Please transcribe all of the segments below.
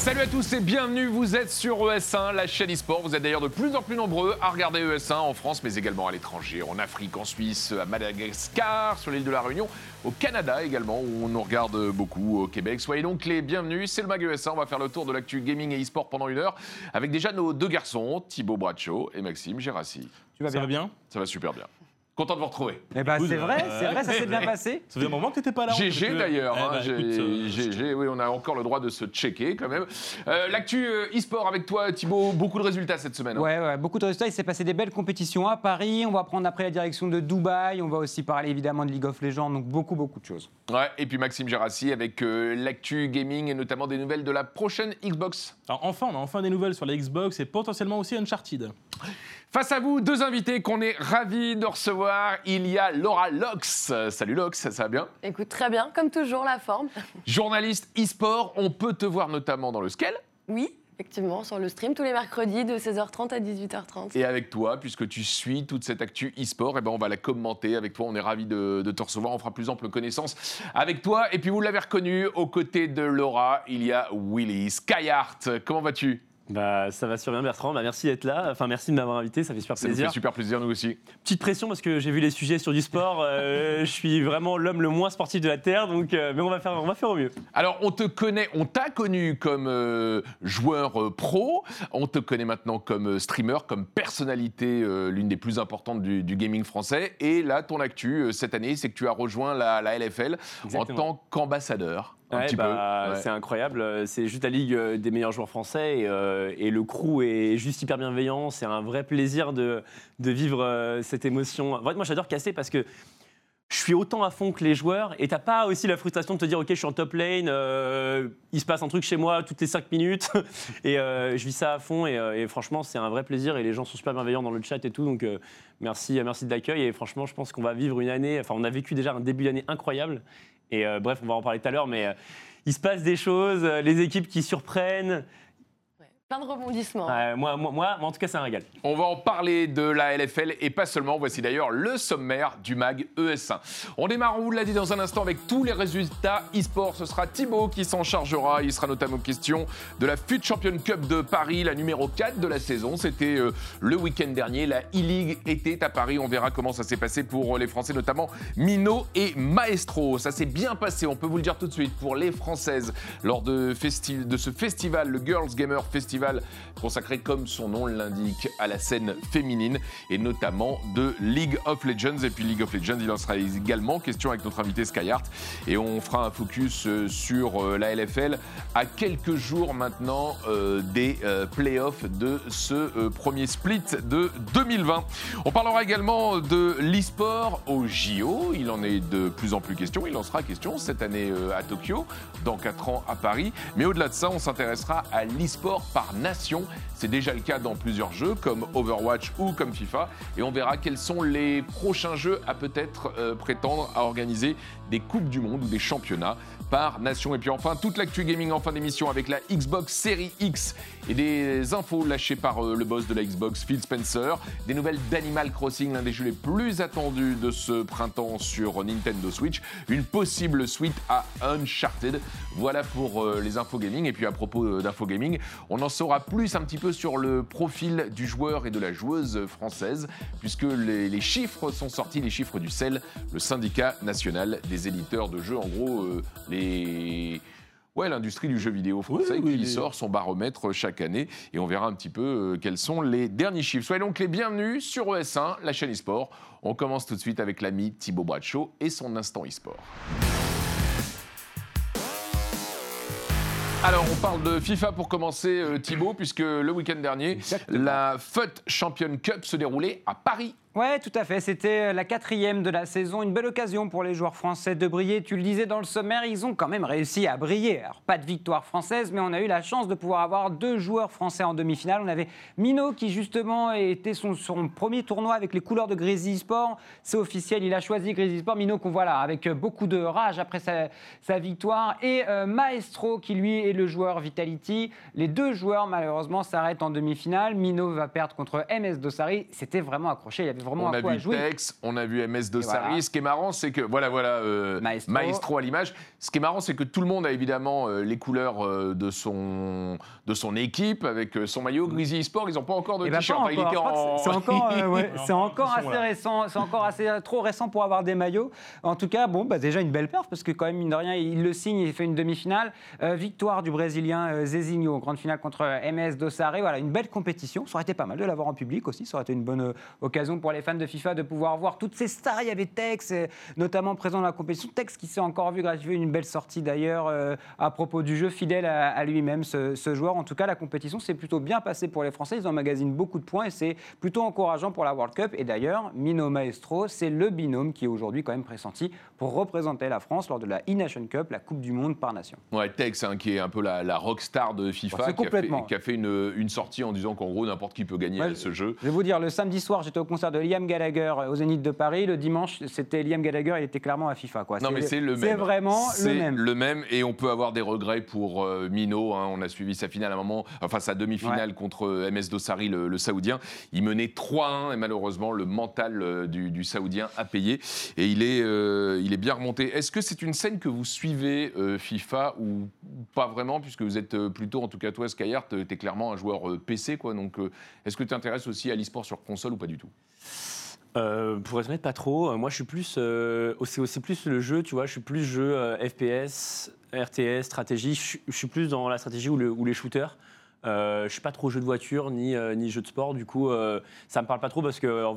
Salut à tous et bienvenue, vous êtes sur ES1, la chaîne e-sport. Vous êtes d'ailleurs de plus en plus nombreux à regarder ES1 en France, mais également à l'étranger, en Afrique, en Suisse, à Madagascar, sur l'île de la Réunion, au Canada également, où on nous regarde beaucoup, au Québec. Soyez donc les bienvenus, c'est le Mag ES1. On va faire le tour de l'actu gaming et e-sport pendant une heure avec déjà nos deux garçons, Thibaut Bracho et Maxime Gérassi. Tu vas Ça va bien? Ça va super bien. Content de vous retrouver. Eh ben, c'est vrai, c'est vrai, ça s'est bien passé. Ça fait un moment que t'étais pas là. GG d'ailleurs, Eh hein, bah, écoute, euh, GG, oui, on a encore le droit de se checker quand même. Euh, L'actu euh, e-sport avec toi, Thibaut, beaucoup de résultats cette semaine. hein. Ouais, ouais, beaucoup de résultats. Il s'est passé des belles compétitions à Paris. On va prendre après la direction de Dubaï. On va aussi parler évidemment de League of Legends. Donc beaucoup, beaucoup de choses. Ouais, et puis Maxime Gérassi avec euh, l'actu gaming et notamment des nouvelles de la prochaine Xbox. Alors enfin, on a enfin des nouvelles sur la Xbox et potentiellement aussi Uncharted. Face à vous, deux invités qu'on est ravis de recevoir. Il y a Laura Lox. Salut Lox, ça va bien? Écoute, très bien, comme toujours, la forme. Journaliste e-sport, on peut te voir notamment dans le Scale. Oui, effectivement, sur le stream tous les mercredis de 16h30 à 18h30. Et avec toi, puisque tu suis toute cette actu e-sport, eh ben on va la commenter avec toi. On est ravis de, de te recevoir. On fera plus ample connaissance avec toi. Et puis vous l'avez reconnu, aux côtés de Laura, il y a Willy Skyheart. Comment vas-tu? Bah, ça va super bien, Bertrand. Bah, merci d'être là. Enfin, merci de m'avoir invité. Ça fait super Ça plaisir. fait super plaisir, nous aussi. Petite pression parce que j'ai vu les sujets sur du sport. Euh, je suis vraiment l'homme le moins sportif de la terre, donc euh, mais on va faire, on va faire au mieux. Alors, on te connaît, on t'a connu comme euh, joueur pro, on te connaît maintenant comme streamer, comme personnalité, l'une des plus importantes du, du gaming français. Et là, ton actu cette année, c'est que tu as rejoint la, la LFL Exactement. en tant qu'ambassadeur. Ouais, bah. Ouais. C'est incroyable. C'est juste la ligue euh, des meilleurs joueurs français et, euh, et le crew est juste hyper bienveillant. C'est un vrai plaisir de, de vivre euh, cette émotion. En vrai, moi, j'adore casser parce que je suis autant à fond que les joueurs et t'as pas aussi la frustration de te dire ok je suis en top lane, euh, il se passe un truc chez moi toutes les 5 minutes et euh, je vis ça à fond et, et franchement c'est un vrai plaisir et les gens sont super bienveillants dans le chat et tout donc euh, merci merci de l'accueil et franchement je pense qu'on va vivre une année enfin on a vécu déjà un début d'année incroyable et euh, bref on va en parler tout à l'heure mais euh, il se passe des choses, euh, les équipes qui surprennent. Plein de rebondissements. Euh, moi, moi, moi, moi, en tout cas, c'est un régal. On va en parler de la LFL et pas seulement. Voici d'ailleurs le sommaire du MAG ES1. On démarre, on vous l'a dit dans un instant, avec tous les résultats e-sport. Ce sera Thibaut qui s'en chargera. Il sera notamment question de la FUT Champion Cup de Paris, la numéro 4 de la saison. C'était euh, le week-end dernier. La e-League était à Paris. On verra comment ça s'est passé pour euh, les Français, notamment Mino et Maestro. Ça s'est bien passé, on peut vous le dire tout de suite, pour les Françaises lors de, festi- de ce festival, le Girls Gamer Festival, consacré comme son nom l'indique à la scène féminine et notamment de League of Legends. Et puis League of Legends, il en sera également question avec notre invité Skyheart. Et on fera un focus euh, sur euh, la LFL à quelques jours maintenant euh, des playoffs de ce premier split de 2020. On parlera également de l'e-sport au JO. Il en est de plus en plus question. Il en sera question cette année à Tokyo, dans 4 ans à Paris. Mais au-delà de ça, on s'intéressera à l'e-sport par nation. C'est déjà le cas dans plusieurs jeux comme Overwatch ou comme FIFA. Et on verra quels sont les prochains jeux à peut-être euh, prétendre à organiser des Coupes du Monde ou des championnats par nation. Et puis enfin, toute l'actu gaming en fin d'émission avec la Xbox Series X et des infos lâchées par euh, le boss de la Xbox, Phil Spencer. Des nouvelles d'Animal Crossing, l'un des jeux les plus attendus de ce printemps sur Nintendo Switch. Une possible suite à Uncharted. Voilà pour euh, les infos gaming. Et puis à propos euh, d'infos gaming, on en saura plus un petit peu sur le profil du joueur et de la joueuse française, puisque les, chiffres sont sortis, les chiffres du CEL, le syndicat national des éditeurs de jeux. En gros, euh, les. Ouais, l'industrie du jeu vidéo français Oui, oui, qui sort son baromètre chaque année et on verra un petit peu euh, quels sont les derniers chiffres. Soyez donc les bienvenus sur ES1, la chaîne e-sport. On commence tout de suite avec l'ami Thibaut Bradshaw et son instant e-sport. Alors, on parle de FIFA pour commencer, euh, Thibaut, puisque le week-end dernier, Exactement. la FUT Champion Cup se déroulait à Paris. Ouais, tout à fait. C'était la quatrième de la saison. Une belle occasion pour les joueurs français de briller. Tu le disais dans le sommaire, ils ont quand même réussi à briller. Alors, pas de victoire française, mais on a eu la chance de pouvoir avoir deux joueurs français en demi-finale. On avait Mino qui, justement, était son, premier tournoi avec les couleurs de Grizzly Sport. C'est officiel, il a choisi Grizzly Sport. Mino, qu'on voit là, avec beaucoup de rage après sa, victoire. Et euh, Maestro, qui lui est le joueur Vitality. Les deux joueurs, malheureusement, s'arrêtent en demi-finale. Mino va perdre contre MS Dossari. C'était vraiment accroché. Il avait vraiment On à a quoi vu jouer. Tex, on a vu MS Dossari. voilà. Ce qui est marrant, c'est que voilà, voilà, euh, Maestro. Maestro à l'image. Ce qui est marrant, c'est que tout le monde a évidemment euh, les couleurs euh, de son de son équipe avec son maillot Grizzly Sport. Ils n'ont pas encore de Eh ben, t-shirt. en- C'est encore, ouais, assez récent. C'est encore assez trop récent pour avoir des maillots. En tout cas, bon, bah, déjà une belle perf parce que quand même mine de rien, il le signe, il fait une demi-finale. Victoire du Brésilien Zezinho, grande finale contre MS Dossare. Voilà, une belle compétition. Ça aurait été pas mal de l'avoir en public aussi. Ça aurait été une bonne occasion pour les fans de FIFA de pouvoir voir toutes ces stars. Il y avait Tex, euh, notamment présent dans la compétition. Tex qui s'est encore vu gratuiter une belle sortie d'ailleurs euh, à propos du jeu, fidèle à, à lui-même, ce, ce joueur. En tout cas, la compétition s'est plutôt bien passée pour les Français. Ils emmagasinent beaucoup de points et c'est plutôt encourageant pour la World Cup. Et d'ailleurs, Mino Maestro, c'est le binôme qui est aujourd'hui quand même pressenti pour représenter la France lors de la E-Nation Cup, la Coupe du Monde par nation. Ouais, Tex, hein, qui est un peu la, la rockstar de FIFA, qui, a fait, complètement. qui a fait une, une sortie en disant qu'en gros n'importe qui peut gagner Ouais, à ce jeu. Je vais vous dire, le samedi soir, j'étais au concert de Liam Gallagher au Zénith de Paris. Le dimanche, c'était Liam Gallagher, il était clairement à FIFA. Quoi. Non, mais c'est le même. C'est vraiment le même. le même, et on peut avoir des regrets pour euh, Mino. hein. On a suivi sa finale à un moment, enfin sa demi-finale contre euh, MS Dossari, le, le Saoudien. Il menait 3-1 et malheureusement le mental euh, du, du Saoudien a payé et il est, euh, il est bien remonté. Est-ce que c'est une scène que vous suivez euh, FIFA ou pas vraiment puisque vous êtes euh, plutôt, en tout cas toi Skyheart, tu es clairement un joueur euh, PC quoi. Donc euh, est-ce que tu t'intéresses aussi à l'e-sport sur console ou pas du tout? Euh, pour honnête, pas trop. Euh, Moi, je suis plus. euh, c'est c'est plus le jeu, tu vois. Je suis plus jeu euh, FPS, RTS, stratégie. Je, suis- plus dans la stratégie ou, le- ou les shooters. Je suis pas trop jeu de voiture ni, ni jeu de sport. Du coup, ça me parle pas trop parce que.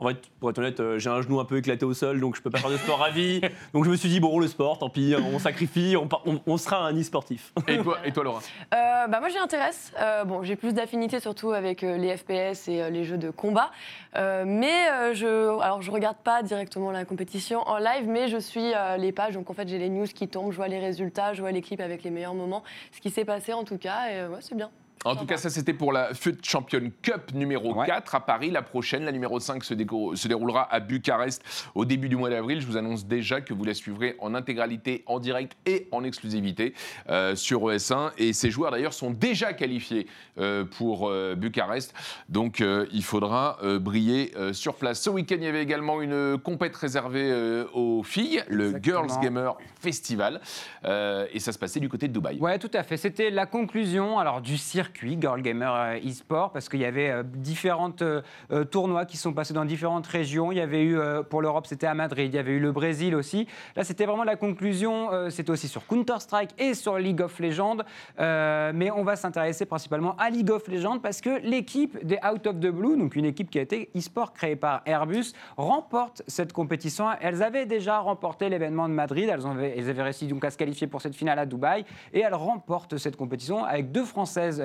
En fait, pour être honnête, euh, j'ai un genou un peu éclaté au sol, donc je peux pas faire de sport à vie. Donc je me suis dit, bon, le sport, tant pis, on sacrifie, on, par- on- on sera un e-sportif. et toi, et toi Laura? Euh, bah moi j'y intéresse. Euh, bon, j'ai plus d'affinité surtout avec euh, les FPS et euh, les jeux de combat. Euh, mais euh, je, alors je regarde pas directement la compétition en live, mais je suis euh, les pages. Donc en fait j'ai les news qui tombent, je vois les résultats, je vois les clips avec les meilleurs moments, ce qui s'est passé en tout cas. Et euh, ouais, c'est bien. En tout cas, ça c'était pour la FUT Champion Cup numéro Ouais. 4 à Paris. La prochaine, la numéro 5, se, déco- se déroulera à Bucarest au début du mois d'avril. Je vous annonce déjà que vous la suivrez en intégralité, en direct et en exclusivité euh, sur ES1. Et ces joueurs d'ailleurs sont déjà qualifiés euh, pour euh, Bucarest. Donc euh, il faudra euh, briller euh, sur place. Ce week-end, il y avait également une compète réservée euh, aux filles, le Exactement. Girls Gamer Festival. Euh, et ça se passait du côté de Dubaï. Ouais, tout à fait. C'était la conclusion alors du circuit Girl Gamer euh, e-sport parce qu'il y avait euh, différentes euh, tournois qui sont passés dans différentes régions. Il y avait eu pour l'Europe, c'était à Madrid. Il y avait eu le Brésil aussi. Là, c'était vraiment la conclusion. c'était aussi sur Counter Strike et sur League of Legends. Mais on va s'intéresser principalement à League of Legends parce que l'équipe des Out of the Blue, donc une équipe qui a été e-sport créée par Airbus, remporte cette compétition. Elles avaient déjà remporté l'événement de Madrid. Elles, ont- elles avaient réussi donc à se qualifier pour cette finale à Dubaï et elles remportent cette compétition avec deux Françaises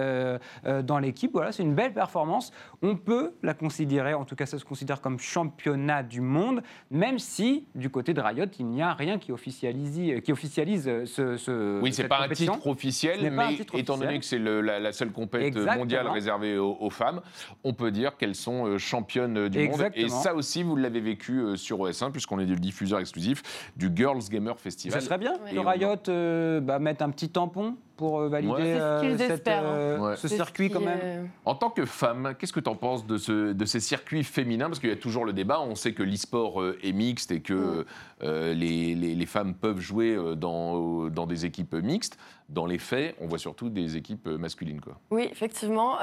dans l'équipe. Voilà, c'est une belle performance. On peut la considérer, en tout cas, ça se considère comme championnat du monde, même si du côté de Riot, il n'y a rien qui officialise, qui officialise euh, ce, ce Oui, c'est cette pas un titre officiel, pas mais étant donné que c'est la, la seule compétition mondiale réservée aux, aux femmes, on peut dire qu'elles sont euh, championnes euh, du monde. Et ça aussi, vous l'avez vécu euh, sur OS1, puisqu'on est le diffuseur exclusif du Girls Gamer Festival. Ça serait bien que Riot euh, bah, mette un petit tampon pour euh, valider Ouais. Ce qu'ils cette, espèrent, hein. euh, Ouais. ce circuit ce quand même. est- En tant que femme, qu'est-ce que tu en penses de, ce- de ces circuits féminins? Parce qu'il y a toujours le débat, on sait que l'e-sport euh, est mixte et que euh, les, les- les femmes peuvent jouer euh, dans, dans des équipes mixtes. Dans les faits, on voit surtout des équipes euh, masculines. Quoi. Oui, effectivement.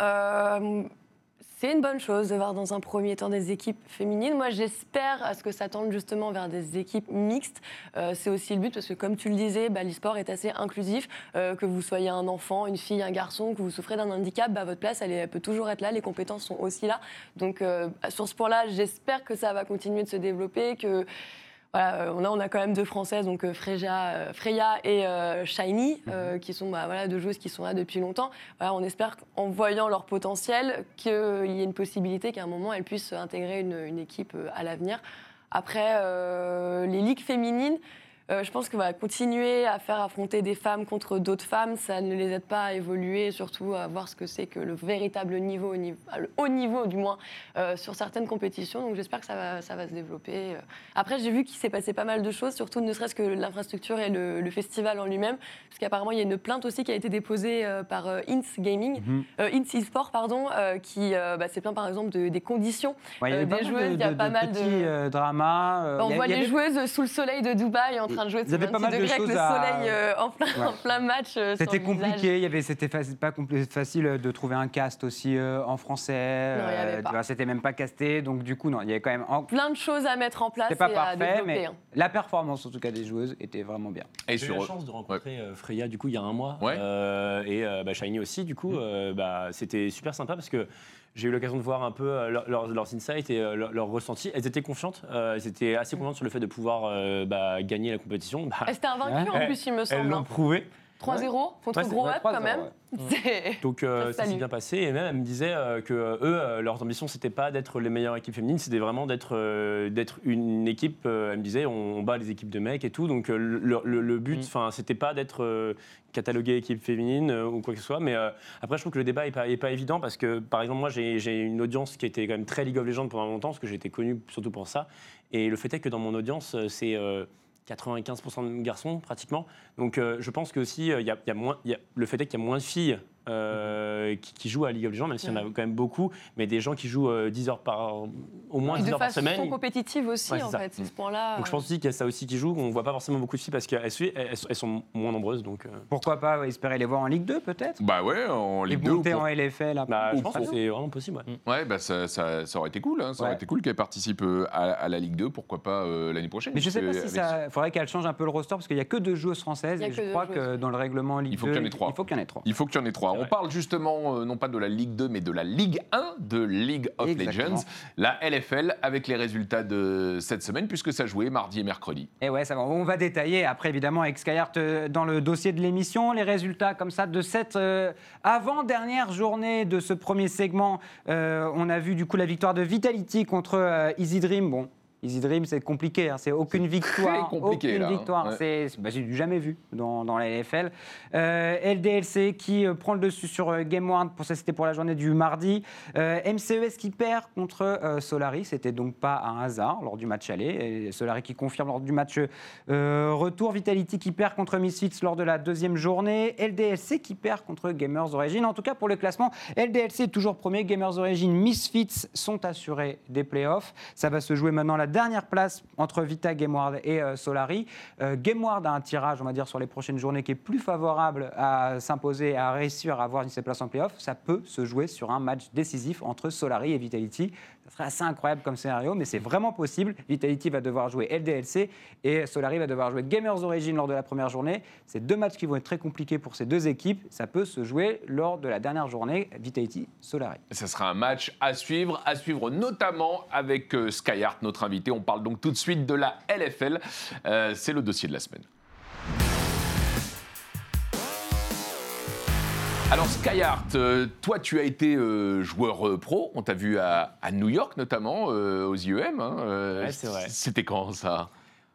C'est une bonne chose de voir dans un premier temps des équipes féminines. Moi, j'espère à ce que ça tende justement vers des équipes mixtes. Euh, c'est aussi le but parce que, comme tu le disais, bah, l'e-sport est assez inclusif. Euh, que vous soyez un enfant, une fille, un garçon, que vous souffrez d'un handicap, bah, votre place, elle peut toujours être là. Les compétences sont aussi là. Donc, euh, sur ce point-là, j'espère que ça va continuer de se développer, que voilà, euh, on, a, on a quand même deux Françaises, donc euh, Freya, euh, Freya et euh, Shiny, euh, qui sont bah, voilà, deux joueuses qui sont là depuis longtemps. Voilà, on espère qu'en voyant leur potentiel, qu'il y ait une possibilité qu'à un moment, elles puissent intégrer une, une équipe à l'avenir. Après, euh, les ligues féminines, Euh, je pense que continuer à faire affronter des femmes contre d'autres femmes, ça ne les aide pas à évoluer, surtout à voir ce que c'est que le véritable niveau, au niveau- le haut niveau du moins, euh, sur certaines compétitions. Donc j'espère que ça va, ça va se développer. Euh, Après, j'ai vu qu'il s'est passé pas mal de choses, surtout ne serait-ce que l'infrastructure et le, le festival en lui-même, parce qu'apparemment il y a une plainte aussi qui a été déposée euh, par Ins Gaming, euh, Ins eSport, pardon, qui bah, s'est plaint par exemple de- des conditions. Ouais, des joueuses, de- il y a de- pas de mal de- petits euh, dramas. on il y a- voit les avait- joueuses sous le soleil de Dubaï en train de jouer sous avaient pas 26 mal de degrés avec le choses à- soleil euh, en, plein, Ouais. en plein match. euh, C'était compliqué, il y avait, c'était faci- pas facile de trouver un cast aussi euh, en français. Non, il y avait euh, c'était même pas casté, donc du coup, non, il y avait quand même. en- Plein de choses à mettre en place C'était pas et à parfait, développer. mais hein. la performance en tout cas des joueuses était vraiment bien. Et J'ai eu sur la chance de rencontrer euh, Freya du coup il y a un mois Ouais. Euh, et euh, bah, Shiny aussi du coup euh, bah, c'était super sympa parce que j'ai eu l'occasion de voir un peu euh, leur- leurs, leurs insights et euh, leurs leurs ressentis. Elles étaient confiantes, euh, elles étaient assez confiantes sur le fait de pouvoir euh, bah, gagner la compétition. Bah, Et C'était invaincu en plus, il me elles semble. l'ont hein. prouvé. 3-0 contre Ouais, Gros Up 3-0, quand même. C'est- Donc euh, Ça s'est bien passé. Et même elle me disait euh, que euh, eux euh, leurs ambitions c'était pas d'être les meilleures équipes féminines c'était vraiment d'être euh, d'être une équipe euh, elle me disait on, on bat les équipes de mecs et tout. Donc euh, le, le- le but Mm. enfin c'était pas d'être euh, catalogué équipe féminine euh, ou quoi que ce soit. Mais euh, après je trouve que le débat est pas, est pas évident parce que par exemple moi j'ai j'ai une audience qui était quand même très League of Legends pendant longtemps parce que j'ai été connu surtout pour ça. Et le fait est que dans mon audience c'est euh, 95% de garçons pratiquement. Donc euh, je pense que aussi a, il y a moins, le fait est qu'il y a moins de filles euh, qui, qui jouent à League of Legends, même s'il y en a quand même beaucoup, mais des gens qui jouent euh, 10 heures par au moins Et 10 de heures par façon semaine. compétitive aussi, Ouais, c'est en ça. fait, c'est ce point-là. Donc je pense aussi qu'il y a ça aussi qui joue. On voit pas forcément beaucoup de filles parce qu'elles suivent- elles, elles sont moins nombreuses. Donc euh, Pourquoi pas ouais, espérer les voir en Ligue 2 peut-être? Bah ouais, en Et Ligue 2. ou monter pour- en LFL après. bah, je Ou pense que c'est vraiment possible. ouais. Ouais, bah ça, ça- ça aurait été cool. hein, Ça aurait été cool qu'elle participe euh, à, à la Ligue 2, pourquoi pas euh, l'année prochaine. Mais je sais pas si ça. faudrait qu'elle change un peu le roster parce qu'il y a que deux joueuses françaises Il y a et que je deux crois joueuses, que dans le règlement Ligue Il faut 2, qu'il y en ait trois. Il faut qu'il y en ait trois. Il faut qu'il y en ait trois. On parle justement, euh, non pas de la Ligue 2, mais de la Ligue 1 de League of Exactement. Legends, la LFL, avec les résultats de cette semaine, puisque ça jouait mardi et mercredi. Et ouais, ça va. On va détailler après, évidemment, avec Skyheart euh, dans le dossier de l'émission, les résultats comme ça de cette euh, avant-dernière journée de ce premier segment. Euh, on a vu du coup la victoire de Vitality contre Easy Dream. Bon. Easy Dream, c'est compliqué, hein, c'est aucune victoire. compliqué, aucune là, hein. victoire, Ouais. c'est bah, j'ai du jamais vu dans, dans la LFL. Euh, LDLC qui euh, prend le dessus sur euh, Game One, pour ça c'était pour la journée du mardi. Euh, MCES qui perd contre Solari, c'était donc pas un hasard lors du match aller. Et Solari qui confirme lors du match retour. Vitality qui perd contre Misfits lors de la deuxième journée. LDLC qui perd contre Gamers Origin. En tout cas pour le classement, LDLC est toujours premier. Gamers Origin, Misfits sont assurés des playoffs. Ça va se jouer maintenant la dernière place entre Vita, Gameward et euh, Solari. Euh, Gameward a un tirage, on va dire, sur les prochaines journées qui est plus favorable à s'imposer, à réussir à avoir une places en playoff. Ça peut se jouer sur un match décisif entre Solari et Vitality. Ça serait assez incroyable comme scénario, mais c'est vraiment possible. Vitality va devoir jouer LDLC et Solari va devoir jouer Gamers Origin lors de la première journée. C'est deux matchs qui vont être très compliqués pour ces deux équipes. Ça peut se jouer lors de la dernière journée, Vitality-Solari. Ça sera un match à suivre, à suivre notamment avec euh, Skyheart, notre invité. On parle donc tout de suite de la LFL. Euh, C'est le dossier de la semaine. Alors Skyheart, euh, toi tu as été euh, joueur pro, on t'a vu à, à New York notamment, euh, aux IEM. hein, Ouais. C'était quand ça?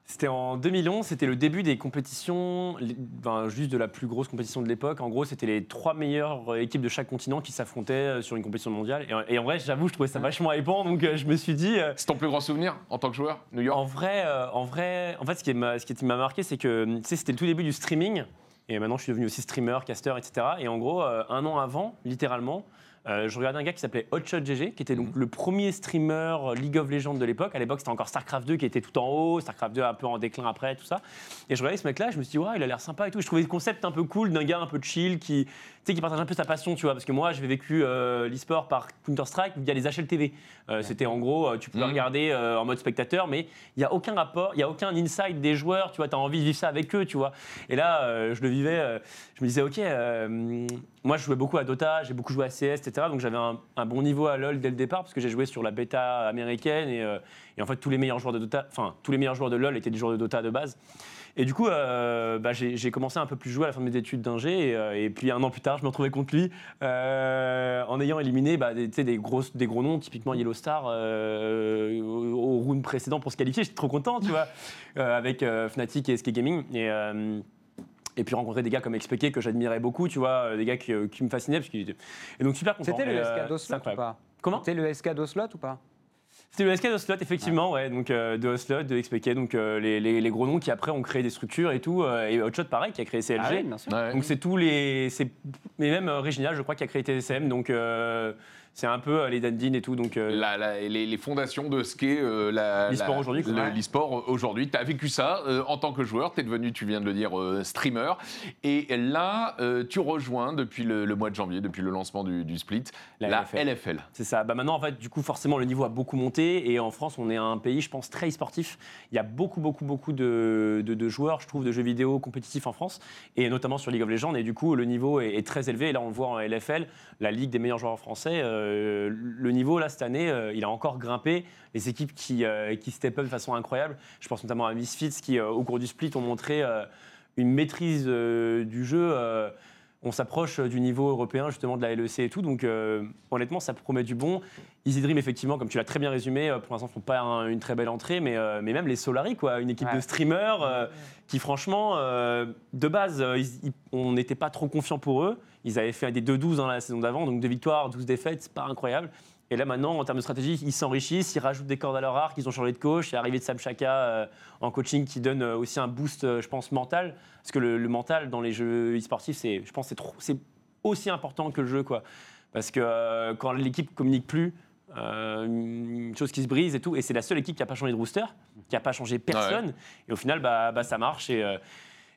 C'était en 2011, c'était le début des compétitions, enfin, juste de la plus grosse compétition de l'époque. En gros, c'était les trois meilleures euh, équipes de chaque continent qui s'affrontaient euh, sur une compétition mondiale. Et, en- et en vrai, j'avoue, je trouvais ça vachement hypant, donc euh, je me suis dit. C'est ton plus grand souvenir en tant que joueur, New York? En vrai, en vrai, en fait, ce qui m'a, ce qui m'a marqué, c'est que c'était le tout début du streaming. Et maintenant, je suis devenu aussi streamer, caster, etc. Et en gros, un an avant, littéralement, euh, je regardais un gars qui s'appelait Hotshot GG, qui était donc le premier streamer League of Legends de l'époque. À l'époque, c'était encore StarCraft 2 qui était tout en haut, StarCraft 2 un peu en déclin après, tout ça. Et je regardais ce mec-là, je me suis dit, ouais, il a l'air sympa et tout. Je trouvais le concept un peu cool d'un gars un peu chill qui, sais, qui partage un peu sa passion, tu vois. Parce que moi, j'ai vécu euh, l'e-sport par Counter-Strike via les HLTV. Euh, C'était en gros, euh, tu pouvais Mhm. regarder euh, en mode spectateur, mais il n'y a aucun rapport, il n'y a aucun insight des joueurs, tu vois, tu as envie de vivre ça avec eux, tu vois. Et là, euh, je le vivais, je me disais, ok, moi, je jouais beaucoup à Dota, j'ai beaucoup joué à CS, etc. Donc j'avais un, un bon niveau à LoL dès le départ parce que j'ai joué sur la bêta américaine et, et en fait tous les meilleurs joueurs de Dota, enfin tous les meilleurs joueurs de LoL étaient des joueurs de Dota de base. Et du coup, euh, bah, j'ai commencé un peu plus jouer à la fin de mes études d'ingé et, euh, et puis un an plus tard, je me retrouvais contre lui euh, en ayant éliminé bah, des, tu sais, des, grosses, des gros noms, typiquement Yellow Star au, au round précédent pour se qualifier. J'étais trop content, tu vois, avec Fnatic et SK Gaming. Et, et puis rencontrer des gars comme XPK que j'admirais beaucoup, tu vois, des gars qui, qui me fascinaient. Parce et donc super content. C'était le SK d'Oslot ou pas? Comment? C'était le SK d'Oslot ou pas? C'était le SK d'Oslot, effectivement, ouais. donc euh, de Oslot, de XPK, donc euh, les, les- les gros noms qui après ont créé des structures et tout. euh, et Hotshot, pareil, qui a créé CLG. Ah oui, bien sûr. Ouais. Donc c'est tous les. Mais même euh, Réginal, je crois, qui a créé TSM. Donc euh, c'est un peu euh, les Dandin et tout. Donc euh, La- la- les, les fondations de ce qu'est euh, la- L'e-sport aujourd'hui. L'e-sport aujourd'hui. Tu as vécu ça euh, en tant que joueur. Tu es devenu, tu viens de le dire, euh, streamer. Et là, euh, tu rejoins depuis le, le mois de janvier, depuis le lancement du, du split, la, La LFL. LFL. C'est ça. Bah maintenant, en fait, du coup, forcément, le niveau a beaucoup monté. Et en France, on est un pays, je pense, très sportif. Il y a beaucoup, beaucoup, beaucoup de, de- de joueurs, je trouve, de jeux vidéo compétitifs en France. Et notamment sur League of Legends. Et du coup, le niveau est, est très élevé. Et là, on le voit en LFL, la ligue des meilleurs joueurs français. Euh, le niveau, là, cette année, euh, il a encore grimpé. Les équipes qui, euh, qui step up de façon incroyable. Je pense notamment à Misfits qui, au cours du split, ont montré une maîtrise du jeu. Euh, on s'approche du niveau européen justement de la LEC et tout, donc euh, honnêtement ça promet du bon. Easy Dream effectivement, comme tu l'as très bien résumé, euh, pour l'instant font pas un- une très belle entrée, mais, euh, mais même les Solari quoi, une équipe Ouais. de streamers euh, qui franchement euh, de base euh, ils- ils- on n'était pas trop confiant pour eux. Ils avaient fait des 2-12 dans la saison d'avant, donc deux victoires, 12 défaites, c'est pas incroyable. Et là maintenant, en termes de stratégie, ils s'enrichissent, ils rajoutent des cordes à leur arc, ils ont changé de coach, il y a l'arrivée de Sam Chaka euh, en coaching qui donne euh, aussi un boost, euh, je pense, mental. Parce que le, le mental dans les jeux e-sportifs, c'est, je pense, c'est aussi important que le jeu, quoi. Parce que euh, quand l'équipe communique plus, une chose qui se brise et tout, et c'est la seule équipe qui n'a pas changé de rooster, qui n'a pas changé personne, et au final, bah, bah, ça marche. Et,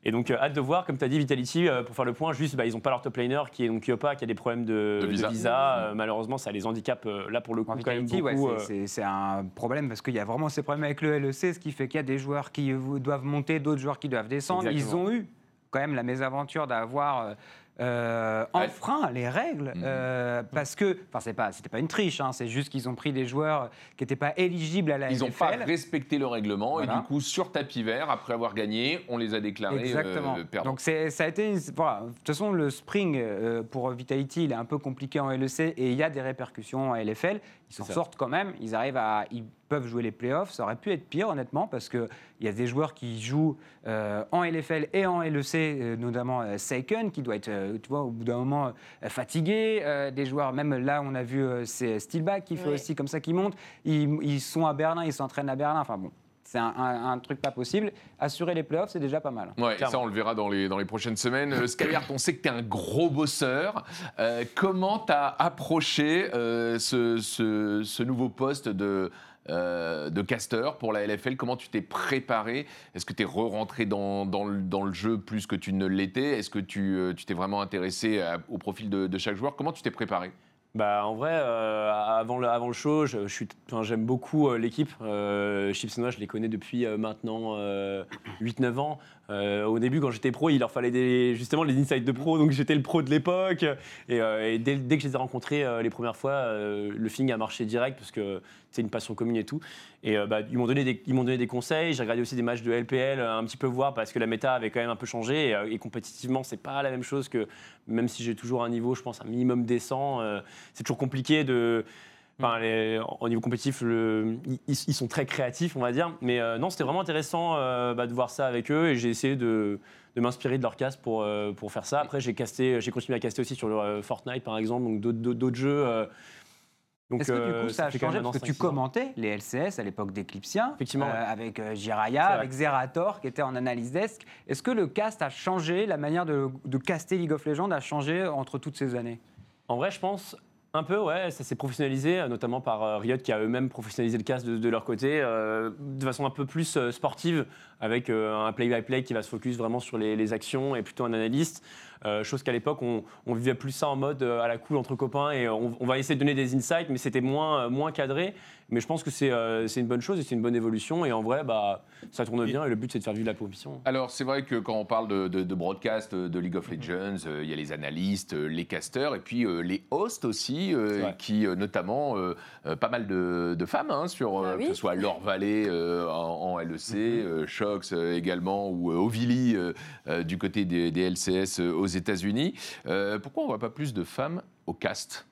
et donc, euh, hâte de voir, comme tu as dit, Vitality, euh, pour faire le point, juste, bah, ils n'ont pas leur top laner qui est donc Kyopa, qui a des problèmes de, De visa. Euh, malheureusement, ça les handicape euh, là pour le coup quand même ouais, beaucoup. c'est- euh, c'est c'est un problème parce qu'il y a vraiment ces problèmes avec le LEC, ce qui fait qu'il y a des joueurs qui doivent monter, d'autres joueurs qui doivent descendre. Exactement. Ils ont eu quand même la mésaventure d'avoir euh, Ouais. enfreint les règles Mhm. euh, parce que, enfin, c'est pas, c'était pas une triche, hein, c'est juste qu'ils ont pris des joueurs qui n'étaient pas éligibles à la Ils n'ont pas respecté le règlement et du coup, sur tapis vert, après avoir gagné, on les a déclarés euh, Exactement. perdants. Donc ça a été, une- voilà. De toute façon, le spring pour Vitality, il est un peu compliqué en LEC et il y a des répercussions en LFL. Ils s'en sortent quand même. Ils arrivent à, ils peuvent jouer les playoffs. Ça aurait pu être pire, honnêtement, parce que il y a des joueurs qui jouent euh, en LFL et en LEC, euh, notamment euh, Seiken, qui doit être, euh, tu vois, au bout d'un moment euh, fatigué. Euh, des joueurs, même là, on a vu euh, c'est Steelback qui fait Oui. aussi comme ça, qui monte. Ils, ils sont à Berlin, ils s'entraînent à Berlin. Enfin bon. C'est un, un- un truc pas possible. Assurer les playoffs, c'est déjà pas mal. Ouais, ça on le verra dans les, dans les prochaines semaines. Euh, Skyheart, on sait que tu es un gros bosseur. Euh, comment tu as approché euh, ce, ce- ce nouveau poste de, euh, de caster pour la LFL Comment tu t'es préparé? Est-ce que tu es re-rentré dans, dans le, dans le jeu plus que tu ne l'étais? Est-ce que tu euh, tu t'es vraiment intéressé à- au profil de, de chaque joueur? Comment tu t'es préparé? Bah, en vrai, euh, avant, le, avant le show, je, suis, j'aime beaucoup euh, l'équipe. Euh, Chips moi, je les connais depuis euh, maintenant euh, 8-9 ans. Euh, au début, quand j'étais pro, il leur fallait justement les insights de pro, donc j'étais le pro de l'époque. Et, euh, dès, que je les ai rencontrés euh, les premières fois, le feeling a marché direct parce que c'est une passion commune et tout. Et bah, ils m'ont donné des, donné des conseils. J'ai regardé aussi des matchs de LPL un petit peu voir parce que la méta avait quand même un peu changé et, et compétitivement, c'est pas la même chose que même si j'ai toujours un niveau, je pense, un minimum décent. c'est toujours compliqué de. Enfin, les- au niveau compétitif, le- ils, ils sont très créatifs, on va dire. Mais euh, non, c'était vraiment intéressant euh, bah, de voir ça avec eux et j'ai essayé de, de m'inspirer de leur cast pour, euh, pour faire ça. Après, j'ai casté, j'ai continué à caster aussi sur le, Fortnite, par exemple, donc d'autres- jeux. Est-ce que du coup ça a changé? Parce que tu 5-6 ans. commentais les LCS à l'époque d'Eclipsien, Effectivement, ouais. avec Jiraya, avec Zerator qui était en analyse desk. Est-ce que le cast a changé, la manière de, de caster League of Legends a changé entre toutes ces années? En vrai, je pense un peu, ouais, ça s'est professionnalisé, euh, notamment par euh, Riot qui a eux-mêmes professionnalisé le cast de, leur côté, euh, de façon un peu plus sportive, avec un play-by-play qui va se focus vraiment sur les actions et plutôt un analyste. Euh, chose qu'à l'époque, on, on vivait plus ça en mode euh, à la cool entre copains et on, on va essayer de donner des insights, mais c'était moins, moins cadré. Mais je pense que c'est euh, c'est une bonne chose et c'est une bonne évolution. Et en vrai, bah, ça tourne bien et le but, c'est de faire vivre la compétition. Alors, c'est vrai que quand on parle de, de- de broadcast euh, de League of Legends, euh, il y a les analystes, euh, les casters, et puis euh, les hosts aussi, euh, qui euh, notamment, euh, euh, pas mal de, de femmes, hein, sur, euh, Ah oui. que ce soit Laure Vallée euh, en, en LEC, euh, Shox euh, également, ou euh, Ovili euh, euh, du côté des, des LCS euh, aux États-Unis. Euh, pourquoi on ne voit pas plus de femmes au cast?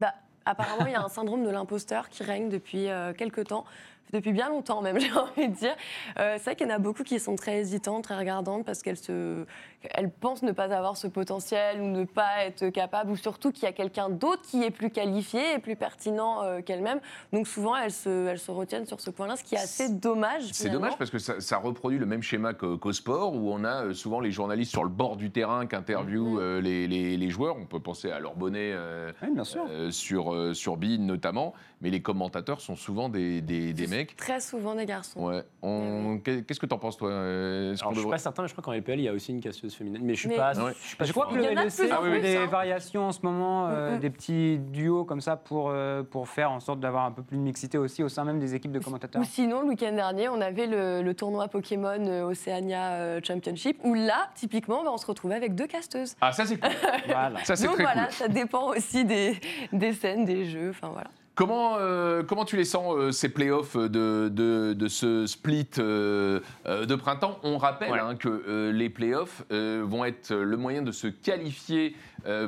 Bah, apparemment, il y a un syndrome de l'imposteur qui règne depuis euh, quelques temps, depuis bien longtemps même, j'ai envie de dire. Euh, c'est vrai qu'il y en a beaucoup qui sont très hésitantes, très regardantes, parce qu'elles se, elles pensent ne pas avoir ce potentiel ou ne pas être capables, ou surtout qu'il y a quelqu'un d'autre qui est plus qualifié et plus pertinent euh, qu'elles-mêmes. Donc souvent, elles se, elles se retiennent sur ce point-là, ce qui est assez dommage. C'est dommage parce que ça, ça reproduit le même schéma qu'au sport où on a euh, souvent les journalistes sur le bord du terrain qui interviewent Mhm. euh, les, les- les joueurs. On peut penser à leur bonnet euh, Oui, bien sûr. euh, sur, euh, sur notamment, mais les commentateurs sont souvent des, des- des mecs. Très souvent des garçons. Ouais. On- qu'est- Qu'est-ce que t'en penses toi euh, Alors, je suis devrait- pas certain, mais je crois qu'en LPL, il y a aussi une casseuse féminine. Mais je suis Mais- pas. Ouais. Je suis pas Je crois que le LEC en fait plus, des hein. variations en ce moment, euh, Mm, mm. des petits duos comme ça pour, euh, pour faire en sorte d'avoir un peu plus de mixité aussi au sein même des équipes de commentateurs. Ou sinon, le week-end dernier, on avait le, le tournoi Pokémon Oceania Championship, où là, typiquement, bah, on se retrouvait avec deux casteuses. Ah ça c'est cool. Voilà. ça c'est Donc très voilà, cool. ça dépend aussi des, des scènes, des jeux, enfin voilà. Comment, euh, comment tu les sens, euh, ces playoffs de, de, de ce split euh, de printemps? On rappelle Ouais. hein, que les playoffs vont être le moyen de se qualifier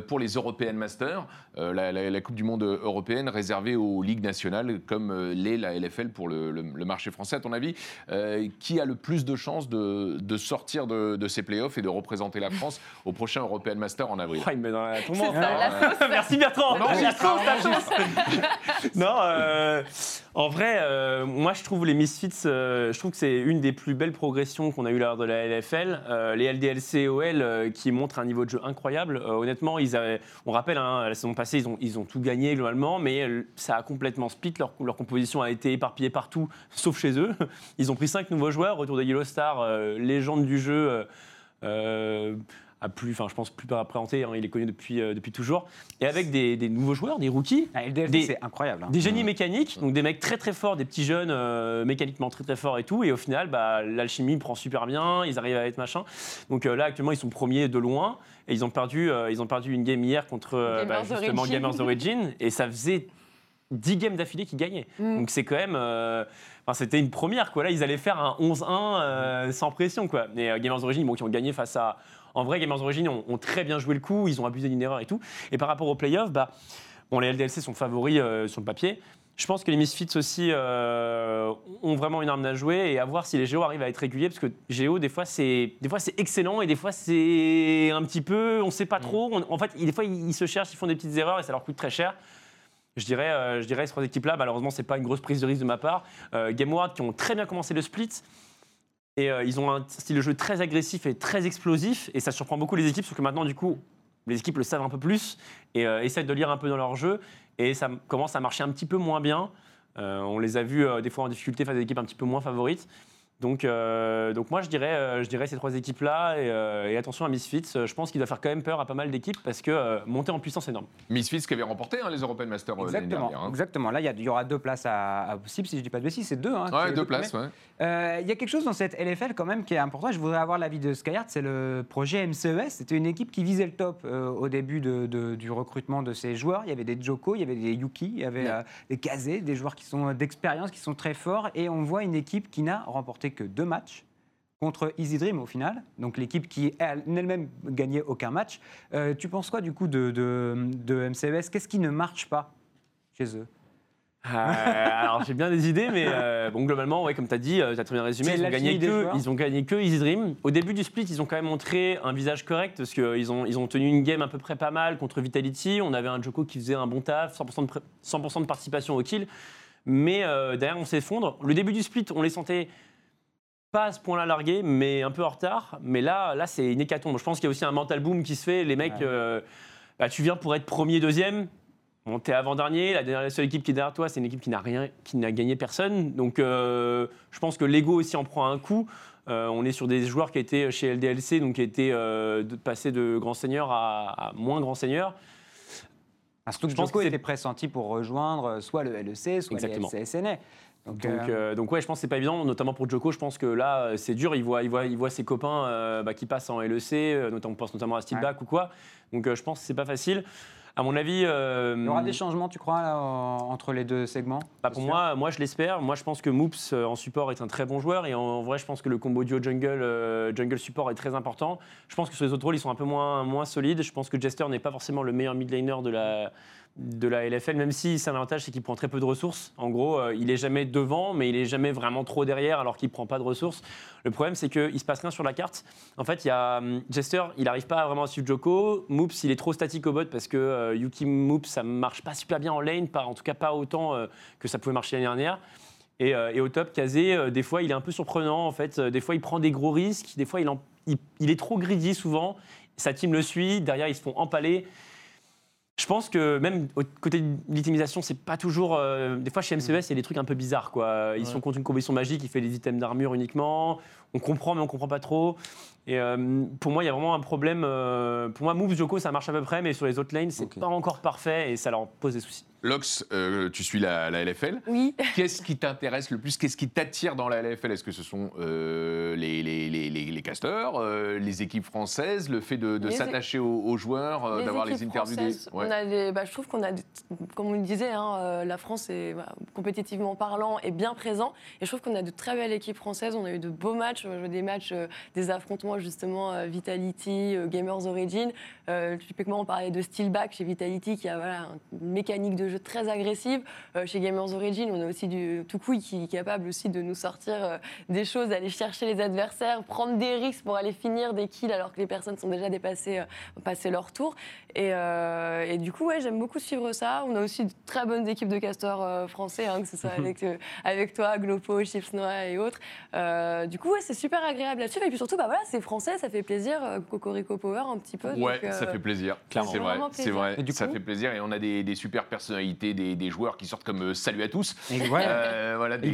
pour les European Masters, euh, la, la- la Coupe du Monde européenne réservée aux ligues nationales, comme euh, l'est la LFL pour le, le- le marché français. À ton avis, euh, qui a le plus de chances de, de sortir de, de ces playoffs et de représenter la France au prochain European Master en avril? Oh, il me met dans la tourmente. Sauce. Merci Bertrand. On enregistre, La hein, sauce, la sauce. non, euh, en vrai, euh, moi je trouve les Misfits, euh, je trouve que c'est une des plus belles progressions qu'on a eu lors de la LFL. Euh, les LDLC OL qui montrent un niveau de jeu incroyable. Honnêtement, ils on rappelle, hein, la saison passée, ils ont, tout gagné globalement, mais ça a complètement split. Leur, composition a été éparpillée partout, sauf chez eux. Ils ont pris cinq nouveaux joueurs, retour de Yellow Star, euh, légende du jeu. À plus, enfin, je pense plus à présenter, hein, il est connu depuis, euh, depuis toujours. Et avec des, des nouveaux joueurs, des rookies, Ah, LDLC, Des- c'est incroyable. hein. des génies mécaniques, donc des mecs très très forts, des petits jeunes euh, mécaniquement très très forts et tout. Et au final, bah, l'alchimie prend super bien, ils arrivent à être machin. Donc euh, là, actuellement, ils sont premiers de loin. Et ils ont perdu, ils ont perdu une game hier contre bah, justement Origin. Gamers Origin. Et ça faisait 10 games d'affilée qu'ils gagnaient. Mm. Donc c'est quand même. Enfin, c'était une première, quoi. Là, ils allaient faire un 11-1 euh, sans pression, quoi. Et euh, Gamers Origin, bon, qui ont gagné face à. En vrai, Gamers Origin ont, ont très bien joué le coup, ils ont abusé d'une erreur et tout. Et par rapport aux playoffs, bah, bon, les LDLC sont favoris euh, sur le papier. Je pense que les Misfits aussi euh, ont vraiment une arme à jouer et à voir si les Géo arrivent à être réguliers parce que Géo des fois c'est des fois c'est excellent et des fois c'est un petit peu on sait pas trop. On- en fait, des fois ils, ils se cherchent, ils font des petites erreurs et ça leur coûte très cher. Je dirais, euh, je dirais ces trois équipes-là, malheureusement, c'est pas une grosse prise de risque de ma part. Euh, GameWard qui ont très bien commencé le split. Et euh, ils ont un style de jeu très agressif et très explosif. Et ça surprend beaucoup les équipes, sauf que maintenant, du coup, les équipes le savent un peu plus et euh, essaient de lire un peu dans leur jeu. Et ça commence à marcher un petit peu moins bien. Euh, on les a vus euh, des fois en difficulté face à des équipes un petit peu moins favorites. Donc, euh, donc moi, je dirais, euh, je dirais ces trois équipes-là. Et, euh, et attention à Misfits, je pense qu'il va faire quand même peur à pas mal d'équipes parce que euh, monter en puissance, c'est énorme. Misfits qui avait remporté hein, les European Masters l'année Exactement, dernière. hein. exactement. Là, il y, aura deux places à, à possible, si je dis pas de bêtises, c'est deux. Hein, Ouais, deux places, ouais. Euh, Il y a quelque chose dans cette LFL quand même qui est important. Je voudrais avoir l'avis de Skyheart. C'est le projet MCES. C'était une équipe qui visait le top euh, au début de- de- du recrutement de ses joueurs. Il y avait des Joko, il y avait des Yuki, il y avait Ouais. euh, des Kazé, des joueurs qui sont d'expérience, qui sont très forts. Et on voit une équipe qui n'a remporté que deux matchs contre Easy Dream au final, donc l'équipe qui elle- elle-même gagnait aucun match. Euh, tu penses quoi du coup de, de, de MCES Qu'est-ce qui ne marche pas chez eux? Euh, alors j'ai bien des idées, mais euh, bon globalement, ouais, comme tu as dit, tu as très bien résumé, ils ont, gagné que, ils ont gagné que Easy Dream. Au début du split, ils ont quand même montré un visage correct parce qu'ils ont, ils ont tenu une game à peu près pas mal contre Vitality. On avait un Joko qui faisait un bon taf, 100% de, pré- 100% de participation au kill. Mais derrière, on s'effondre. Le début du split, on les sentait pas à ce point-là largués, mais un peu en retard. Mais là, là c'est une hécatombe. Je pense qu'il y a aussi un mental boom qui se fait. Les mecs, Ouais. euh, bah, tu viens pour être premier, deuxième. Bon, t'es avant-dernier, la, seule équipe qui est derrière toi, c'est une équipe qui n'a rien, qui n'a gagné personne. Donc, euh, je pense que l'ego aussi en prend un coup. Euh, on est sur des joueurs qui étaient chez LDLC, donc qui étaient de, passés de grand seigneur à, à moins grand seigneur. Ah, surtout que Je pense Joko était pressenti pour rejoindre soit le LEC, soit Exactement. le FCSNA. Donc, Donc, euh, donc ouais, je pense que c'est pas évident, notamment pour Joko. Je pense que là, c'est dur. Il voit, il voit, il voit ses copains euh, bah, qui passent en LEC, euh, notamment, on pense notamment à Steelback ou quoi. Donc, euh, je pense que c'est pas facile. À mon avis, il y aura des changements, tu crois, là, entre les deux segments? Bah, pour moi, moi, je l'espère. Moi, je pense que Moops en support est un très bon joueur et en, en vrai, je pense que le combo duo jungle jungle support est très important. Je pense que sur les autres rôles, ils sont un peu moins moins solides. Je pense que Jester n'est pas forcément le meilleur mid laner de la de la LFL, même si c'est un avantage, c'est qu'il prend très peu de ressources. En gros, euh, il est jamais devant, mais il est jamais vraiment trop derrière, alors qu'il prend pas de ressources. Le problème, c'est qu'il se passe rien sur la carte. En fait, il y a hum, Jester, il n'arrive pas vraiment à suivre Joko. Moops, il est trop statique au bot parce que euh, Yuki Moops, ça marche pas super bien en lane, pas, en tout cas pas autant euh, que ça pouvait marcher l'année dernière. Et, au top, Kazé, des fois, il est un peu surprenant. En fait, des fois, il prend des gros risques. Des fois, il- il est trop greedy souvent. Sa team le suit. Derrière, ils se font empaler. Je pense que même au côté de l'itemisation, c'est pas toujours. euh, des fois, chez MCES, il y a des trucs un peu bizarres. Quoi. Ils Ouais. sont contre une combinaison magique, il fait des items d'armure uniquement. On comprend, mais on comprend pas trop. Et euh, pour moi, il y a vraiment un problème. euh, pour moi, Moves, Joko, ça marche à peu près, mais sur les autres lanes, c'est Ok. pas encore parfait et ça leur pose des soucis. Lox, euh, tu suis la, la LFL. Oui. Qu'est-ce qui t'intéresse le plus? Qu'est-ce qui t'attire dans la LFL Est-ce que ce sont euh, les, les, les, les, casteurs, euh, les équipes françaises, le fait de, s'attacher aux, aux joueurs, d'avoir les interviews des. Ouais. on a des- bah, je trouve qu'on a, des- comme on le disait, hein, la France est bah, compétitivement parlant est bien présent. Et je trouve qu'on a de très belles équipes françaises. On a eu de beaux matchs, des matchs, des affrontements justement Vitality, Gamers Origin. Typiquement, on parlait de Steelback chez Vitality qui a voilà, une mécanique de jeu très agressive. Euh, chez Gamers Origin, on a aussi du Tukui qui est capable aussi de nous sortir euh, des choses, d'aller chercher les adversaires, prendre des risques pour aller finir des kills alors que les personnes sont déjà dépassées, euh, passé leur tour. Et, euh, et du coup, ouais, j'aime beaucoup suivre ça. On a aussi de très bonnes équipes de casteurs euh, français, hein, que ce soit avec, euh, avec toi, Glopo, Chips Noah et autres. Euh, du coup, ouais, c'est super agréable là-dessus. Et puis surtout, bah voilà, c'est français, ça fait plaisir. euh, Cocorico Power un petit peu. Ouais, donc, euh, ça fait plaisir. clairement. C'est vrai, c'est plaisir. vrai. Et du ça coup- fait plaisir et on a des, des super personnalités, des, des joueurs qui sortent comme euh, Salut à tous. voilà. Euh, voilà, des,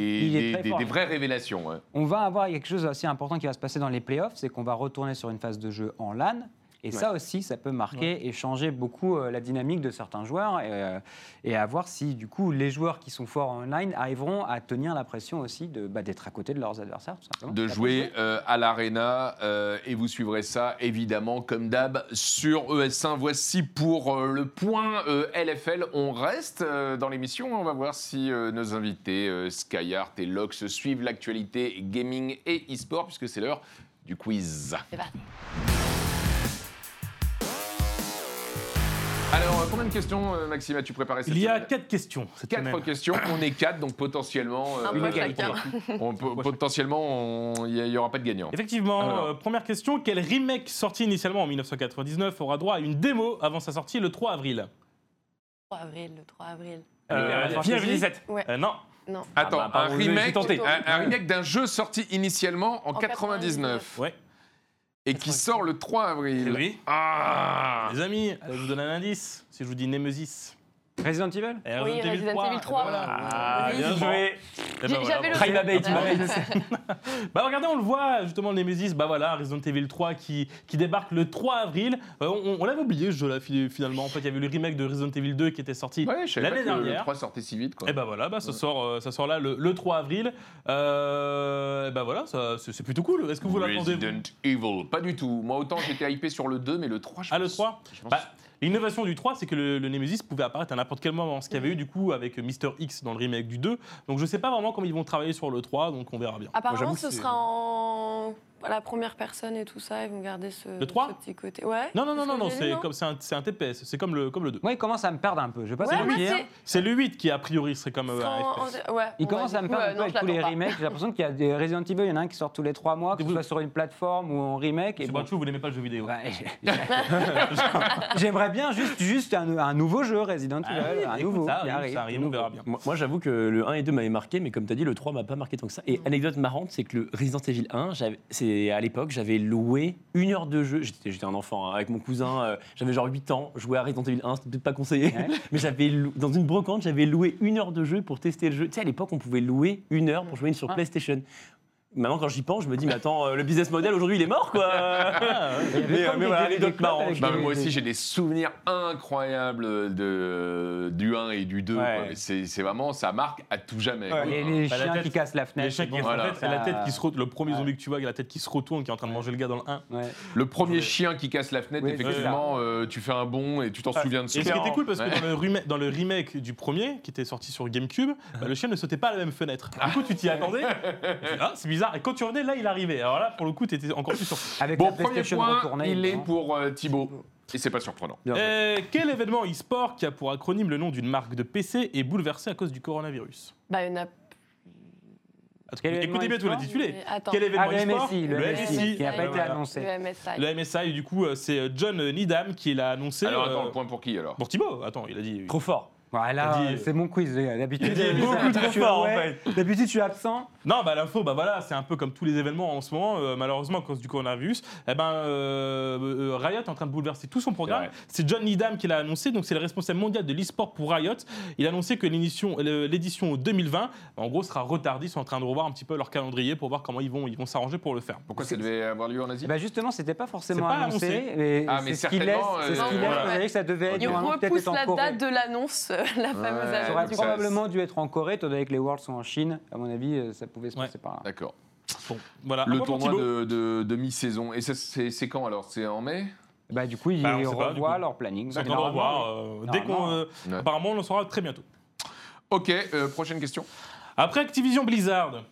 il vraies révélations. ouais. On va avoir quelque chose aussi important qui va se passer dans les playoffs, c'est qu'on va retourner sur une phase de jeu en LAN. Et ça aussi, ça peut marquer et changer beaucoup euh, la dynamique de certains joueurs et, euh, et à voir si, du coup, les joueurs qui sont forts en online arriveront à tenir la pression aussi de, bah, d'être à côté de leurs adversaires, tout simplement. de jouer euh, à l'Arena euh, et vous suivrez ça évidemment comme d'hab sur ES1. Voici pour euh, le point euh, LFL. On reste euh, dans l'émission. On va voir si euh, nos invités euh, Skyart et Lox suivent l'actualité gaming et e-sport puisque c'est l'heure du quiz. C'est parti. Alors, euh, combien de questions, euh, Maxime, as-tu préparé cette Il y a semaine quatre questions cette Quatre semaine. questions, on est quatre, donc potentiellement, euh, Un point euh, chacun. on peut- potentiellement, on- il n'y aura pas de gagnant. Effectivement, Alors. euh, première question, quel remake sorti initialement en 1999 aura droit à une démo avant sa sortie le 3 avril? 3 avril, le 3 avril. Euh, Final Final Fantasy Fantasy VII. Ouais. Euh, Non, Non. Attends, Ah bah, pardon, un, j'ai- j'ai remake, tenté. un, un remake d'un jeu sorti initialement en, En 99, ouais. Et qui sort le 3 avril. Oui. Ah Les amis, je vous donne un indice. Si je vous dis Nemesis. Resident Evil Eh, Oui, Resident Evil 3. Voilà. Ah, Oui. bien joué. Eh ben J'ai- voilà, J'avais le Abbey, tu Ah, m'avais- ouais. Bah regardez, on le voit justement le Nemesis, bah voilà, Resident Evil 3 qui, qui débarque le 3 avril. Euh, on on l'avait oublié ce jeu là fi- finalement. En fait, il y avait le remake de Resident Evil 2 qui était sorti Ouais, je savais pas l'année que le dernière. 3 sortait si vite. Quoi. Et bah voilà, bah, ça, sort, euh, ça sort là le, le 3 avril. Euh, et bah voilà, ça- c'est c'est plutôt cool. Est-ce que vous l'attendez vous? Resident Evil, pas du tout. Moi, autant j'étais hypé sur le 2, mais le 3, je Ah, le pense- 3 je pense- Bah, L'innovation du 3, c'est que le, le Nemesis pouvait apparaître à n'importe quel moment. Ce qu'il y avait eu du coup avec Mister X dans le remake du 2. Donc je sais pas vraiment comment ils vont travailler sur le 3, donc on verra bien. Apparemment, ce sera en à la première personne et tout ça. Ils vont garder ce, Le 3? ce petit côté. Ouais. Non, non, non, c'est non, non, c'est lu, comme c'est un, TPS, c'est comme le, comme le 2. Moi, il commence à me perdre un peu. Je vais pas Ouais, mentir. c'est- le 8 qui a priori serait comme euh, un en- FPS. en- ouais, Il commence à me perdre un peu euh, avec tous les pas. remakes. J'ai l'impression qu'il y a des Resident Evil, il y en a un qui sort tous les trois mois, que ce vous- soit sur une plateforme ou en remake. Et C'est bon, tout, vous n'aimez pas le jeu vidéo. Ouais, J'aimerais bien juste, juste un, un nouveau jeu Resident Ah Evil, oui, un écoute, nouveau. ça arrive, ça arrive, on verra bien. Moi, moi, j'avoue que le 1 et 2 m'avaient marqué, mais comme tu as dit, le 3 m'a pas marqué tant que ça. Et anecdote marrante, c'est que le Resident Evil 1, j'avais- c'est à l'époque, j'avais loué une heure de jeu. J'étais un enfant hein, avec mon cousin, euh, j'avais genre 8 ans, jouais à Resident Evil 1, c'était peut-être pas conseillé, Ouais. mais j'avais dans une brocante, j'avais loué une heure de jeu pour tester le jeu. Tu sais, à l'époque, on pouvait louer une heure pour jouer sur Ah. PlayStation. Maintenant, quand j'y pense, je me dis, mais attends, euh, le business model aujourd'hui, il est mort, quoi. mais, euh, mais voilà, anecdote marrante. Bah, mais moi aussi, j'ai des souvenirs incroyables de, du 1 et du 2. Ouais. C'est c'est vraiment, ça marque à tout jamais. quoi. Les, les Bah, chiens tête- qui cassent la fenêtre. Les chiens qui bon, en voilà. fait, c'est la tête qui se retourne. Le premier Ouais. zombie que tu vois, qui a la tête qui se retourne, qui est en train de manger le gars dans le 1. Ouais. Le premier chien qui casse la fenêtre, Oui, effectivement, euh, tu fais un bond et tu t'en souviens de Et ce ce qui était cool, parce que dans le, remake, dans le remake du premier, qui était sorti sur GameCube, bah, le chien ne sautait pas à la même fenêtre. Du coup, tu t'y attendais. Ah, c'est bizarre. Et quand tu revenais, là, il arrivait. Alors là, pour le coup, tu étais encore plus surpris. Avec Bon, la premier PlayStation point, retournée. il est pour euh, Thibaut. Et c'est pas surprenant. Euh, quel événement e-sport qui a pour acronyme le nom d'une marque de PC est bouleversé à cause du coronavirus? Bah, il y en a. Quel Écoutez bien tout l'intitulé. Quel événement Ah, le e-sport? MSI, le MSI, qui n'a pas été voilà. annoncé. Le MSI. Le MSI, du coup, euh, c'est John Needham qui l'a annoncé. Alors attends, euh, le point pour qui alors? Pour Thibaut, attends, il a dit. Trop fort. Voilà, dit- c'est mon quiz, les gars. D'habitude, Il a dit euh, beaucoup trop fort, en ouais. D'habitude, je suis absent. Non, bah l'info, bah voilà, c'est un peu comme tous les événements en ce moment, euh, malheureusement à cause du coronavirus. Eh ben, euh, euh, Riot est en train de bouleverser tout son programme. C'est John Needham qui l'a annoncé, donc c'est le responsable mondial de l'e-sport pour Riot. Il a annoncé que l'édition, le- l'édition 2020, en gros, sera retardée. Ils sont en train de revoir un petit peu leur calendrier pour voir comment ils vont, ils vont s'arranger pour le faire. Pourquoi ça devait avoir lieu en Asie? Ben justement, c'était pas forcément pas annoncé. annoncé. et Ah, mais c'est ce qui laisse, certainement, c'est ce euh, qui laisse ça devait être Ok. Il normalement peut-être repousse être en la date de l'annonce, euh, la fameuse Ouais, Ça aurait probablement dû être en Corée, étant donné que les Worlds sont en Chine. À mon avis, euh, ça pouvait se Ouais. passer par là. D'accord. Bon, voilà. Le tournoi de, de- de mi-saison. Et ça, c'est c'est quand alors? C'est en mai? Bah, du coup, ils Bah, on pas, revoient leur planning. Bah, normalement, revoir. euh, dès qu'on. Euh, Ouais. Apparemment, on le saura très bientôt. Ok, euh, prochaine question. Après Activision Blizzard,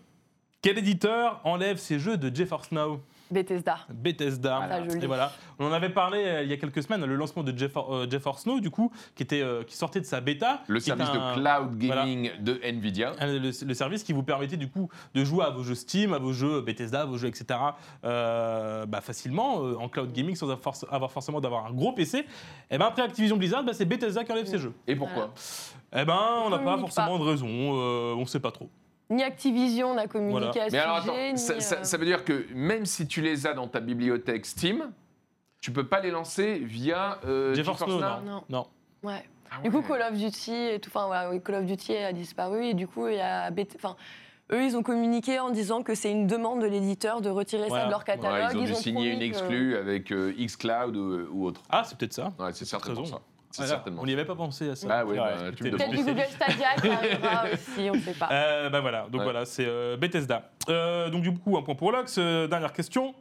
quel éditeur enlève ses jeux de GeForce Now? Bethesda. Bethesda. Et voilà. On en avait parlé euh, il y a quelques semaines, le lancement de GeFor- euh, GeForce Now, du coup, qui, était, euh, qui sortait de sa bêta. Le qui est service un- de cloud gaming de Nvidia. un- le, le service qui vous permettait du coup de jouer à vos jeux Steam, à vos jeux Bethesda, à vos jeux etc. euh, bah, facilement euh, en cloud gaming sans avoir, forc- avoir forcément d'avoir un gros PC. Et ben après Activision Blizzard, bah, c'est Bethesda qui enlève ses jeux. Et pourquoi Et ben on n'a pas forcément pas. de raison, euh, on sait pas trop. Ni Activision n'a communiqué Voilà. à ce Mais alors sujet, attends, ni, ça, ça- euh, ça veut dire que même si tu les as dans ta bibliothèque Steam, tu peux pas les lancer via euh, GeForce GeForce Now, Now non. Non. non. Ouais. Ah Du coup. Call of Duty et tout, enfin voilà, Call of Duty a disparu et du coup, il y a enfin, eux, ils ont communiqué en disant que c'est une demande de l'éditeur de retirer Voilà. ça de leur Ouais, catalogue. ils ont dû signer une que- exclue avec euh, xCloud ou, ou autre. Ah c'est peut-être ça. Ouais, c'est certainement ça. C'est Voilà, certainement on n'y avait pas pensé à ça. Ah oui, Ouais, bah, c'est tu me peut-être du Google Stadia qui arrivera aussi, on ne sait pas. Euh, bah voilà, donc Ouais. voilà, c'est euh, Bethesda. Euh, donc du coup, un point pour Lox. Euh, dernière question.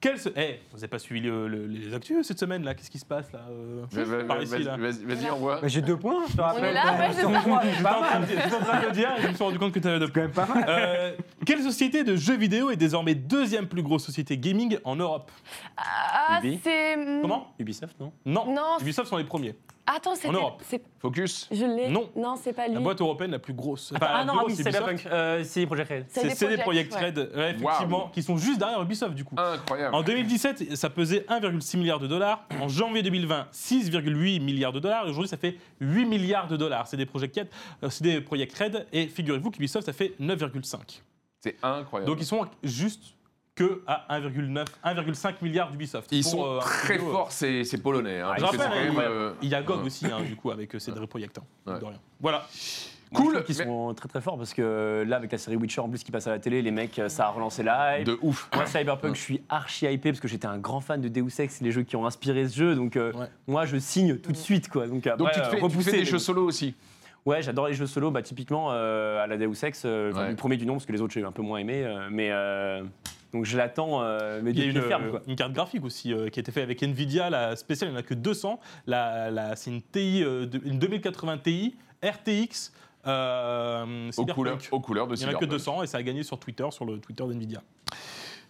Quel se... Eh, vous n'avez pas suivi le- le- les actus cette semaine là? Qu'est-ce qui se passe là euh, Vas- vas- par ici Vas-y, là vas-y, vas-y, envoie. Bah, J'ai deux points, je te rappelle. est là, ouais, c'est Sur ça. trois, J'étais pas en train mal. de j'étais en train de le dire et je me suis rendu compte que tu avais C'est quand même pas mal. Euh, quelle société de jeux vidéo est désormais deuxième plus grosse société gaming en Europe? Ah, Ubi. c'est. Comment? Ubisoft, non? Non, Non, Ubisoft sont les premiers. Attends. Europe. c'est- Focus. Je l'ai. Non. Non, c'est pas lui. La boîte européenne la plus grosse. Attends, Enfin, Ah non, ah oui, c'est. Cyberpunk. Euh, c'est Project Red. C'est C'est des CD Projekt, Projekt ouais. Red, ouais, effectivement, qui sont juste derrière Ubisoft du coup. Incroyable. En 2017, ça pesait 1,6 milliard de dollars. En janvier 2020, 6,8 milliards de dollars. Et aujourd'hui, ça fait 8 milliards de dollars. C'est des Project Red, euh, c'est des Project Red. Et figurez-vous qu'Ubisoft, ça fait 9,5. C'est incroyable. Donc ils sont juste que à 1,9, 1,5 milliards d'Ubisoft. Ils Pour, sont euh, très euh, forts, ces, ces Polonais. hein, Je rappelle, il même, euh, il y a GOG aussi, hein, du coup, avec hein, Ouais. Voilà. Cool. mais- sont très très forts parce que là, avec la série Witcher en plus qui passe à la télé, les mecs, ça a relancé la hype. De ouf. Moi, Cyberpunk, je suis archi hypé parce que j'étais un grand fan de Deus Ex, les jeux qui ont inspiré ce jeu. Donc, euh, Ouais. moi, je signe tout de suite. Quoi. Donc, tu te fais, tu repousser, fais des mais- jeux solo aussi. Ouais, j'adore les jeux solo. Bah, typiquement, euh, à la Deus Ex, euh, Ouais. le premier du nom parce que les autres, j'ai un peu moins aimé. euh, mais euh, donc, je l'attends, euh, mais Il y a de une, pied ferme. Quoi. une carte graphique aussi euh, qui a été faite avec Nvidia, la spéciale, il n'y en a que 200. La, la- c'est une TI, euh, de- une 2080 Ti RTX. Euh, Aux couleurs, aux couleurs de Il n'y en a que Cyberpunk. 200 et ça a gagné sur Twitter, sur le Twitter d'Nvidia.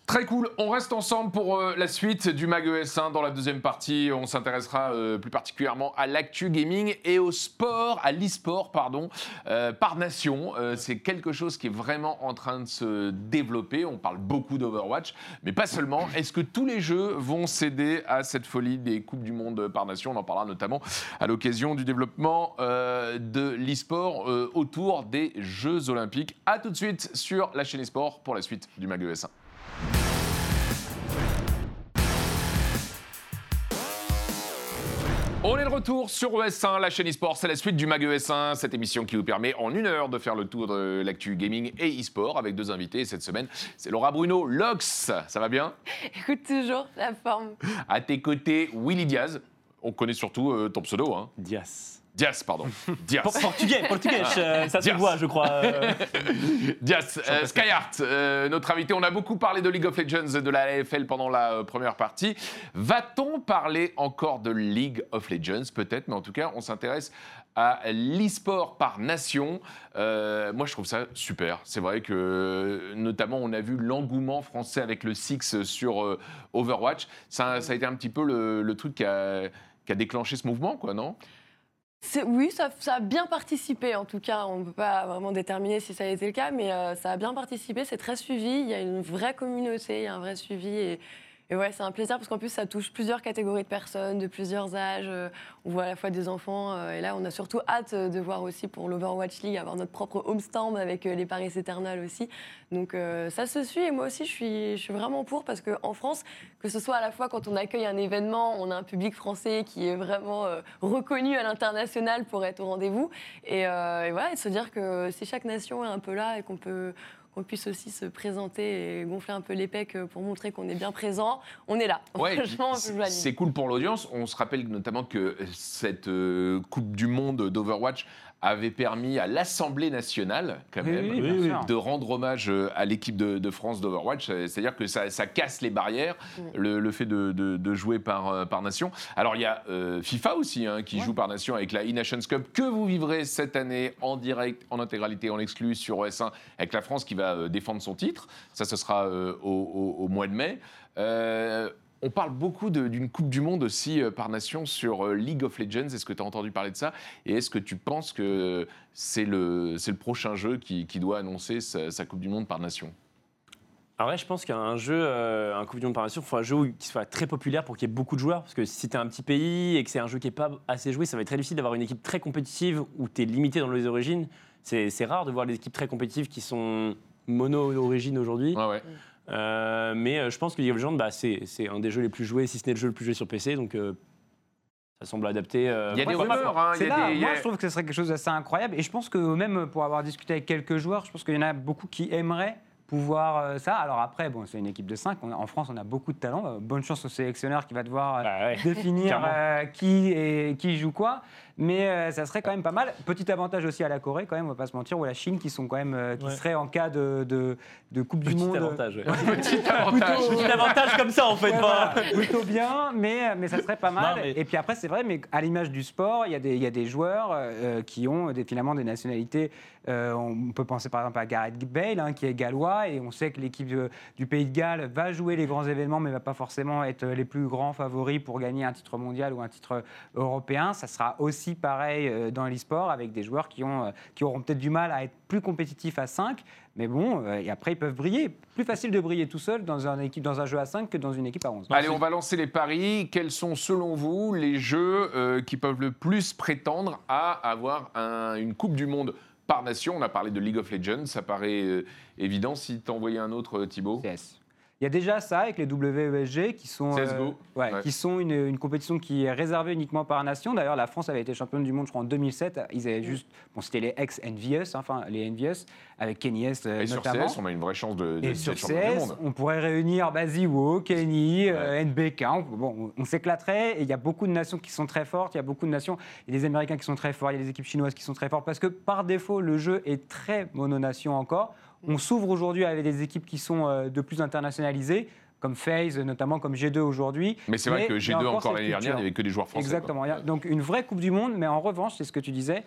Très cool. On reste ensemble pour euh, la suite du Mag ES1. Dans la deuxième partie, on s'intéressera euh, plus particulièrement à l'actu gaming et au sport, à l'e-sport, pardon, euh, par nation. C'est quelque chose qui est vraiment en train de se développer. On parle beaucoup d'Overwatch, mais pas seulement. Est-ce que tous les jeux vont céder à cette folie des Coupes du Monde par nation? On en parlera notamment à l'occasion du développement de l'e-sport autour des Jeux Olympiques. A tout de suite sur la chaîne e-sport pour la suite du Mag ES1. On est de retour sur ES1, la chaîne e-sport, c'est la suite du MAG ES1, cette émission qui vous permet en une heure de faire le tour de l'actu gaming et e-sport avec deux invités. Et cette semaine, c'est Laura Bruno, Lox, ça va bien? Écoute, toujours la forme. À tes côtés, Willy Diaz, on connaît surtout euh, ton pseudo, hein Dias. Pardon. Por- portugais, portugais, euh, ça se Dias. voit, je crois. euh. Diaz, euh, Skyheart, euh, notre invité. On a beaucoup parlé de League of Legends et de la LFL pendant la euh, première partie. Va-t-on parler encore de League of Legends Peut-être, mais en tout cas, on s'intéresse à l'e-sport par nation. Euh, moi, je trouve ça super. C'est vrai que, notamment, on a vu l'engouement français avec le Six sur euh, Overwatch. Ça, ça a été un petit peu le, le truc qui a, qui a déclenché ce mouvement, quoi, non? Oui, ça, a bien participé en tout cas. On ne peut pas vraiment déterminer si ça a été le cas, mais euh, ça a bien participé. C'est très suivi. Il y a une vraie communauté, il y a un vrai suivi. Et ouais, c'est un plaisir parce qu'en plus, ça touche plusieurs catégories de personnes, de plusieurs âges. Euh, On voit à la fois des enfants. euh, et là, on a surtout hâte euh, de voir aussi pour l'Overwatch League avoir notre propre homestand avec les Paris Eternal aussi. Donc ça se suit et moi aussi, je suis, vraiment pour parce qu'en France, que ce soit à la fois quand on accueille un événement, on a un public français qui est vraiment reconnu à l'international pour être au rendez-vous. Et, et voilà, et de se dire que si chaque nation est un peu là et qu'on peut qu'on puisse aussi se présenter et gonfler un peu les pecs pour montrer qu'on est bien présent, on est là. Ouais, c'est cool pour l'audience. On se rappelle notamment que cette euh, Coupe du Monde d'Overwatch avait permis à l'Assemblée nationale, quand même, oui, oui, de rendre hommage euh, à l'équipe de, de France d'Overwatch. Euh, C'est-à-dire que ça, ça casse les barrières, le, le fait de, de- de jouer par, euh, par nation. Alors, il y a euh, FIFA aussi, hein, qui joue par nation avec la E-Nations Cup, que vous vivrez cette année en direct, en intégralité, en exclu sur OS1, avec la France qui va euh, défendre son titre. Ça, ce sera euh, au, au- au mois de mai. Euh, on parle beaucoup d'une Coupe du Monde aussi euh, par nation sur euh, League of Legends. Est-ce que tu as entendu parler de ça? Et est-ce que tu penses que c'est le, prochain jeu qui, qui doit annoncer sa, sa Coupe du Monde par nation? Alors ouais, je pense qu'un jeu, euh, un Coupe du Monde par nation, il faut un jeu qui soit très populaire pour qu'il y ait beaucoup de joueurs. Parce que si tu un petit pays et que c'est un jeu qui n'est pas assez joué, ça va être très difficile d'avoir une équipe très compétitive où tu es limité dans les origines. C'est rare de voir des équipes très compétitives qui sont mono-origines aujourd'hui. Ouais, ouais. Euh, mais euh, je pense que League of Legends, bah, c'est un des jeux les plus joués, si ce n'est le jeu le plus joué sur PC. Donc euh, ça semble adapté. euh, Il y a des rumeurs. hein, y a là, des- moi je trouve que ce serait quelque chose d'assez incroyable et je pense que même pour avoir discuté avec quelques joueurs, je pense qu'il y en a beaucoup qui aimeraient pouvoir ça. Alors après, bon, c'est une équipe de 5, en France on a beaucoup de talent, bonne chance au sélectionneur qui va devoir Bah ouais. définir Clairement. euh, qui, et, qui joue quoi, mais euh, ça serait quand même pas mal. Petit avantage aussi à la Corée quand même, on va pas se mentir, ou à la Chine qui sont quand même, euh, qui Ouais. seraient en cas de, de, de Coupe du Monde. avantage. ouais. Petit avantage. Petit avantage comme ça en fait. Ouais, pas- voilà, plutôt bien, mais, mais ça serait pas mal. Non, mais- Et puis après, c'est vrai, mais à l'image du sport, il y, a des- il y a des joueurs euh, qui ont des, finalement des nationalités. Euh, on peut penser par exemple à Gareth Bale, hein, qui est gallois, et on sait que l'équipe euh, du Pays de Galles va jouer les grands événements, mais va pas forcément être les plus grands favoris pour gagner un titre mondial ou un titre européen. Ça sera aussi pareil euh, dans l'e-sport, avec des joueurs qui, ont, euh, qui auront peut-être du mal à être plus compétitifs à 5, mais bon, euh, et après ils peuvent briller. Plus facile de briller tout seul dans un, équipe, dans un jeu à 5 que dans une équipe à 11. Allez, on va lancer les paris. Quels sont, selon vous, les jeux euh, qui peuvent le plus prétendre à avoir un- une Coupe du Monde par nation? On a parlé de League of Legends, ça paraît euh, évident. Si t'en envoyais un autre, Thibaut? CS. Il y a déjà ça avec les WESG qui sont, euh, ouais, Ouais. qui sont une, une compétition qui est réservée uniquement par nation. D'ailleurs, la France avait été championne du monde, je crois, en 2007. Ils avaient juste, bon, c'était les ex-Envious, enfin les Envious, avec Kenny S euh, Et sur notamment. CS, on a une vraie chance de, de Et sur champion du CS, monde. on pourrait réunir Baziwo, Kenny, euh, NBK. On, bon, on, on s'éclaterait. Et il y a beaucoup de nations qui sont très fortes. Il y a beaucoup de nations. Il y a des Américains qui sont très forts. Il y a des équipes chinoises qui sont très fortes. Parce que par défaut, le jeu est très mononation encore. On s'ouvre aujourd'hui avec des équipes qui sont euh, de plus internationalisées, comme FaZe, notamment comme G2 aujourd'hui. Mais c'est vrai que il y a G2, encore cette l'année dernière, il n'y avait que des joueurs français. Exactement. quoi. Donc une vraie Coupe du Monde, mais en revanche, c'est ce que tu disais.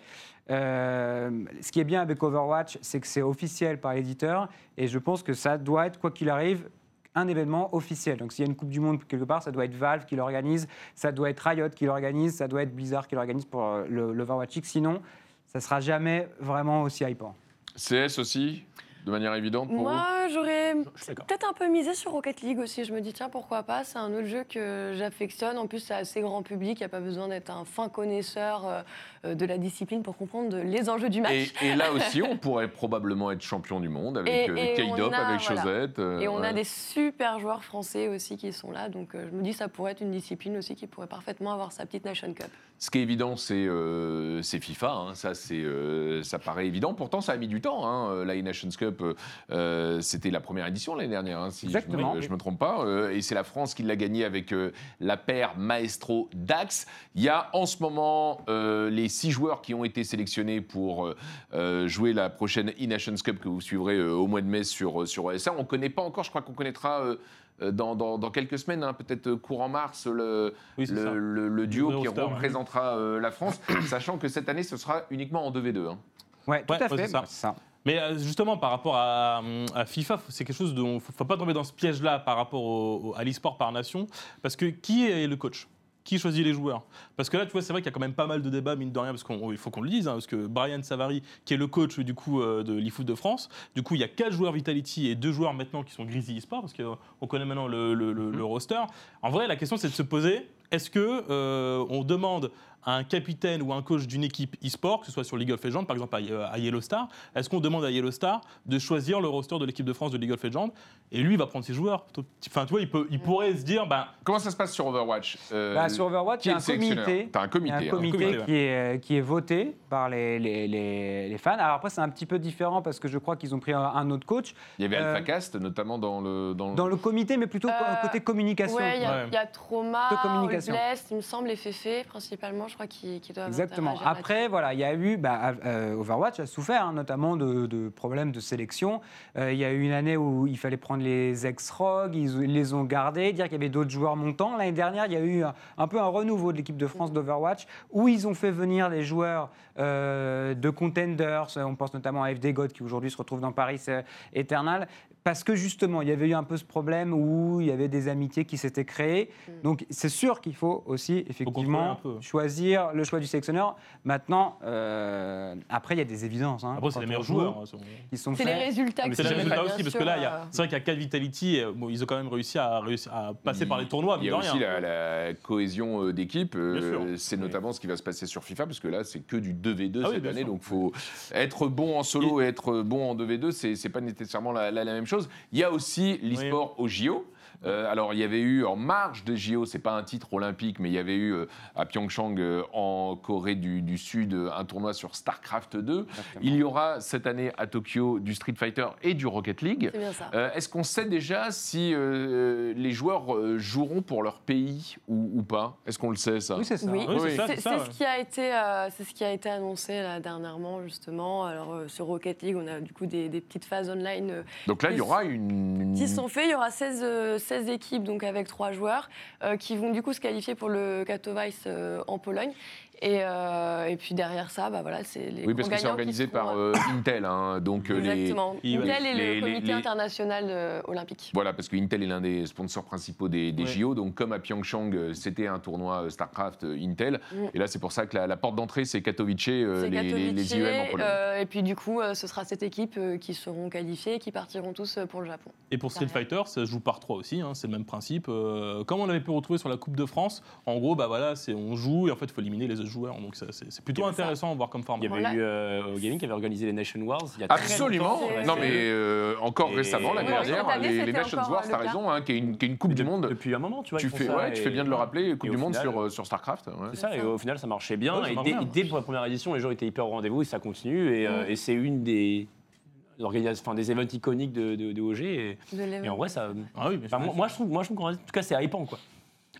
euh, ce qui est bien avec Overwatch, c'est que c'est officiel par l'éditeur, et je pense que ça doit être, quoi qu'il arrive, un événement officiel. Donc s'il y a une Coupe du Monde quelque part, ça doit être Valve qui l'organise, ça doit être Riot qui l'organise, ça doit être Blizzard qui l'organise pour euh, le- l'Overwatch League. Sinon, ça sera jamais vraiment aussi hypant. CS aussi, de manière évidente pour Moi, j'aurais peut-être un peu misé sur Rocket League aussi. Je me dis, tiens, pourquoi pas? C'est un autre jeu que j'affectionne. En plus, c'est assez grand public. Il n'y a pas besoin d'être un fin connaisseur euh, de la discipline pour comprendre les enjeux du match. Et, et là aussi, on pourrait probablement être champion du monde avec euh, K-Dop, avec voilà. Chosette. euh, Et on a des super joueurs français aussi qui sont là. Donc euh, je me dis, ça pourrait être une discipline aussi qui pourrait parfaitement avoir sa petite Nation Cup. Ce qui est évident, c'est euh, FIFA. hein. Ça, euh, ça paraît évident. Pourtant, ça a mis du temps. Hein. La Nations Cup, euh, euh, c'était la première édition l'année dernière, hein, si Exactement. je ne me, trompe pas. Euh, et c'est la France qui l'a gagné avec euh, la paire Maestro Dax. Il y a en ce moment euh, les six joueurs qui ont été sélectionnés pour euh, euh, jouer la prochaine E-Nations Cup que vous suivrez euh, au mois de mai sur, euh, sur ESA. On ne connaît pas encore, je crois qu'on connaîtra. Euh, dans, dans- dans quelques semaines, hein, peut-être euh, courant mars, le, Oui, c'est le, ça. le- le duo Le qui représentera euh, la France, sachant que cette année, ce sera uniquement en 2v2. hein. Ouais, tout Ouais, à fait. ça. Mais justement, par rapport à, à FIFA, c'est quelque chose dont il ne faut pas tomber dans ce piège-là par rapport au- au- à l'e-sport par nation. Parce que qui est le coach? Qui choisit les joueurs Parce que là, tu vois, c'est vrai qu'il y a quand même pas mal de débats, mine de rien, parce qu'il faut qu'on le dise, hein, parce que Brian Savary, qui est le coach du coup euh, de l'eFoot de France, du coup, il y a quatre joueurs Vitality et deux joueurs maintenant qui sont Grizzly eSport, parce qu'on connaît maintenant le, le- le- le roster. En vrai, la question, c'est de se poser est-ce que euh, on demande à un capitaine ou un coach d'une équipe e-sport, que ce soit sur League of Legends, par exemple à, à Yellow Star, est-ce qu'on demande à Yellow Star de choisir le roster de l'équipe de France de League of Legends Et lui, il va prendre ses joueurs. Enfin, tu vois, il, peut, il pourrait se dire, bah, Comment ça se passe sur Overwatch Euh, Bah, sur Overwatch, il y a un le sélectionneur comité. T'as un comité. a un hein. comité, qui, est, qui est voté par les, les, les- les fans. Alors après, c'est un petit peu différent parce que je crois qu'ils ont pris un, autre coach Il y avait Euh, AlphaCast, notamment dans le. Dans, dans le comité, mais plutôt Euh, côté communication. Ouais, il y, a- Ouais. il y a Trauma, De communication. All Blessed, il me semble, et Fefe, principalement, je crois, qui, qui doivent Exactement. Après, voilà, il y a eu, bah, euh, Overwatch a souffert hein, notamment de, de problèmes de sélection. Euh, il y a eu une année où il fallait prendre les ex-ROG, ils, ils les ont gardés, dire qu'il y avait d'autres joueurs montants. L'année dernière, il y a eu un, un peu un renouveau de l'équipe de France d'Overwatch où ils ont fait venir des joueurs euh, de contenders. On pense notamment à FD God qui aujourd'hui se retrouve dans Paris euh, Eternal. Parce que justement, il y avait eu un peu ce problème où il y avait des amitiés qui s'étaient créées. Donc c'est sûr qu'il faut aussi effectivement choisir le choix du sélectionneur. Maintenant, euh, après, il y a des évidences. hein, après, c'est les meilleurs joue, joueurs. hein, sont- qui sont C'est les résultats c'est les résultats aussi, parce sûr, que là, il y euh, a- c'est vrai qu'il y a 4 Vitality, et, bon, ils ont quand même réussi à, réussi à passer par les tournois, Il y a aussi rien. la, la cohésion euh, d'équipe. euh, c'est notamment ce qui va se passer sur FIFA, parce que là, c'est que du 2v2 Ah oui, cette année. sûr. Donc, faut être bon en solo et, être bon en 2v2, c'est c'est pas nécessairement la, la- la même chose. Il y a aussi l'e-sport au JO. Euh, alors, il y avait eu en marge de JO, c'est pas un titre olympique, mais il y avait eu euh, à Pyeongchang, euh, en Corée du, du Sud, un tournoi sur StarCraft 2. Il y aura cette année à Tokyo du Street Fighter et du Rocket League. C'est bien ça. Euh, Est-ce qu'on sait déjà si euh, les joueurs joueront pour leur pays ou, ou pas? Est-ce qu'on le sait ça? Oui, c'est ça. Oui, Oui, c'est ce qui a été, euh, c'est ce qui a été annoncé là, dernièrement justement. Alors euh, sur Rocket League, on a du coup des, des petites phases online euh, Donc là, il y aura une. qui sont faits. Il y aura 16, euh, 16 équipes donc avec trois joueurs euh, qui vont du coup se qualifier pour le Katowice euh, en Pologne. Et, euh, et puis derrière ça, bah voilà, c'est les Oui, parce que c'est organisé par euh, Intel, hein, donc euh, les. Exactement. les- Intel et les- le les- Comité les- international olympique. Voilà, parce que Intel est l'un des sponsors principaux des, des Ouais. JO. Donc, comme à Pyeongchang, c'était un tournoi StarCraft Intel. Mm. Et là, c'est pour ça que la, la porte d'entrée, c'est Katowice, euh, les, les- les Katowice, IEM en Pologne. euh, et puis du coup, euh, ce sera cette équipe euh, qui seront qualifiées et qui partiront tous euh, pour le Japon. Et pour Street. Fighter, ça se joue par trois aussi, hein, c'est le même principe. Euh, comme on avait pu retrouver sur la Coupe de France, en gros, bah voilà, c'est on joue et en fait, il faut éliminer les joueurs. Donc ça, c'est plutôt intéressant à voir comme format. Il y avait Voilà. eu euh, au gaming qui avait organisé les Nation Wars. Il y a Absolument. Non, mais euh, encore Et- récemment, l'année Ouais, dernière, année, les, les encore, Wars, euh, t'as raison, hein, qui est une, qui est une Coupe du Monde. Depuis un moment, tu vois. Tu fais, ouais, tu fais bien de le rappeler, Coupe du Monde final, sur, euh, sur StarCraft. ouais. C'est ça, et au final, ça marchait bien. Ouais, ça et dès, bien. dès pour la première édition, les gens étaient hyper au rendez-vous et ça continue. Et, euh, et c'est une des enfin, des events iconiques de, de, de OG. Et, De et en vrai, ça. Ah oui, moi, moi, je trouve, moi, je trouve qu'en tout cas, c'est hypant, quoi.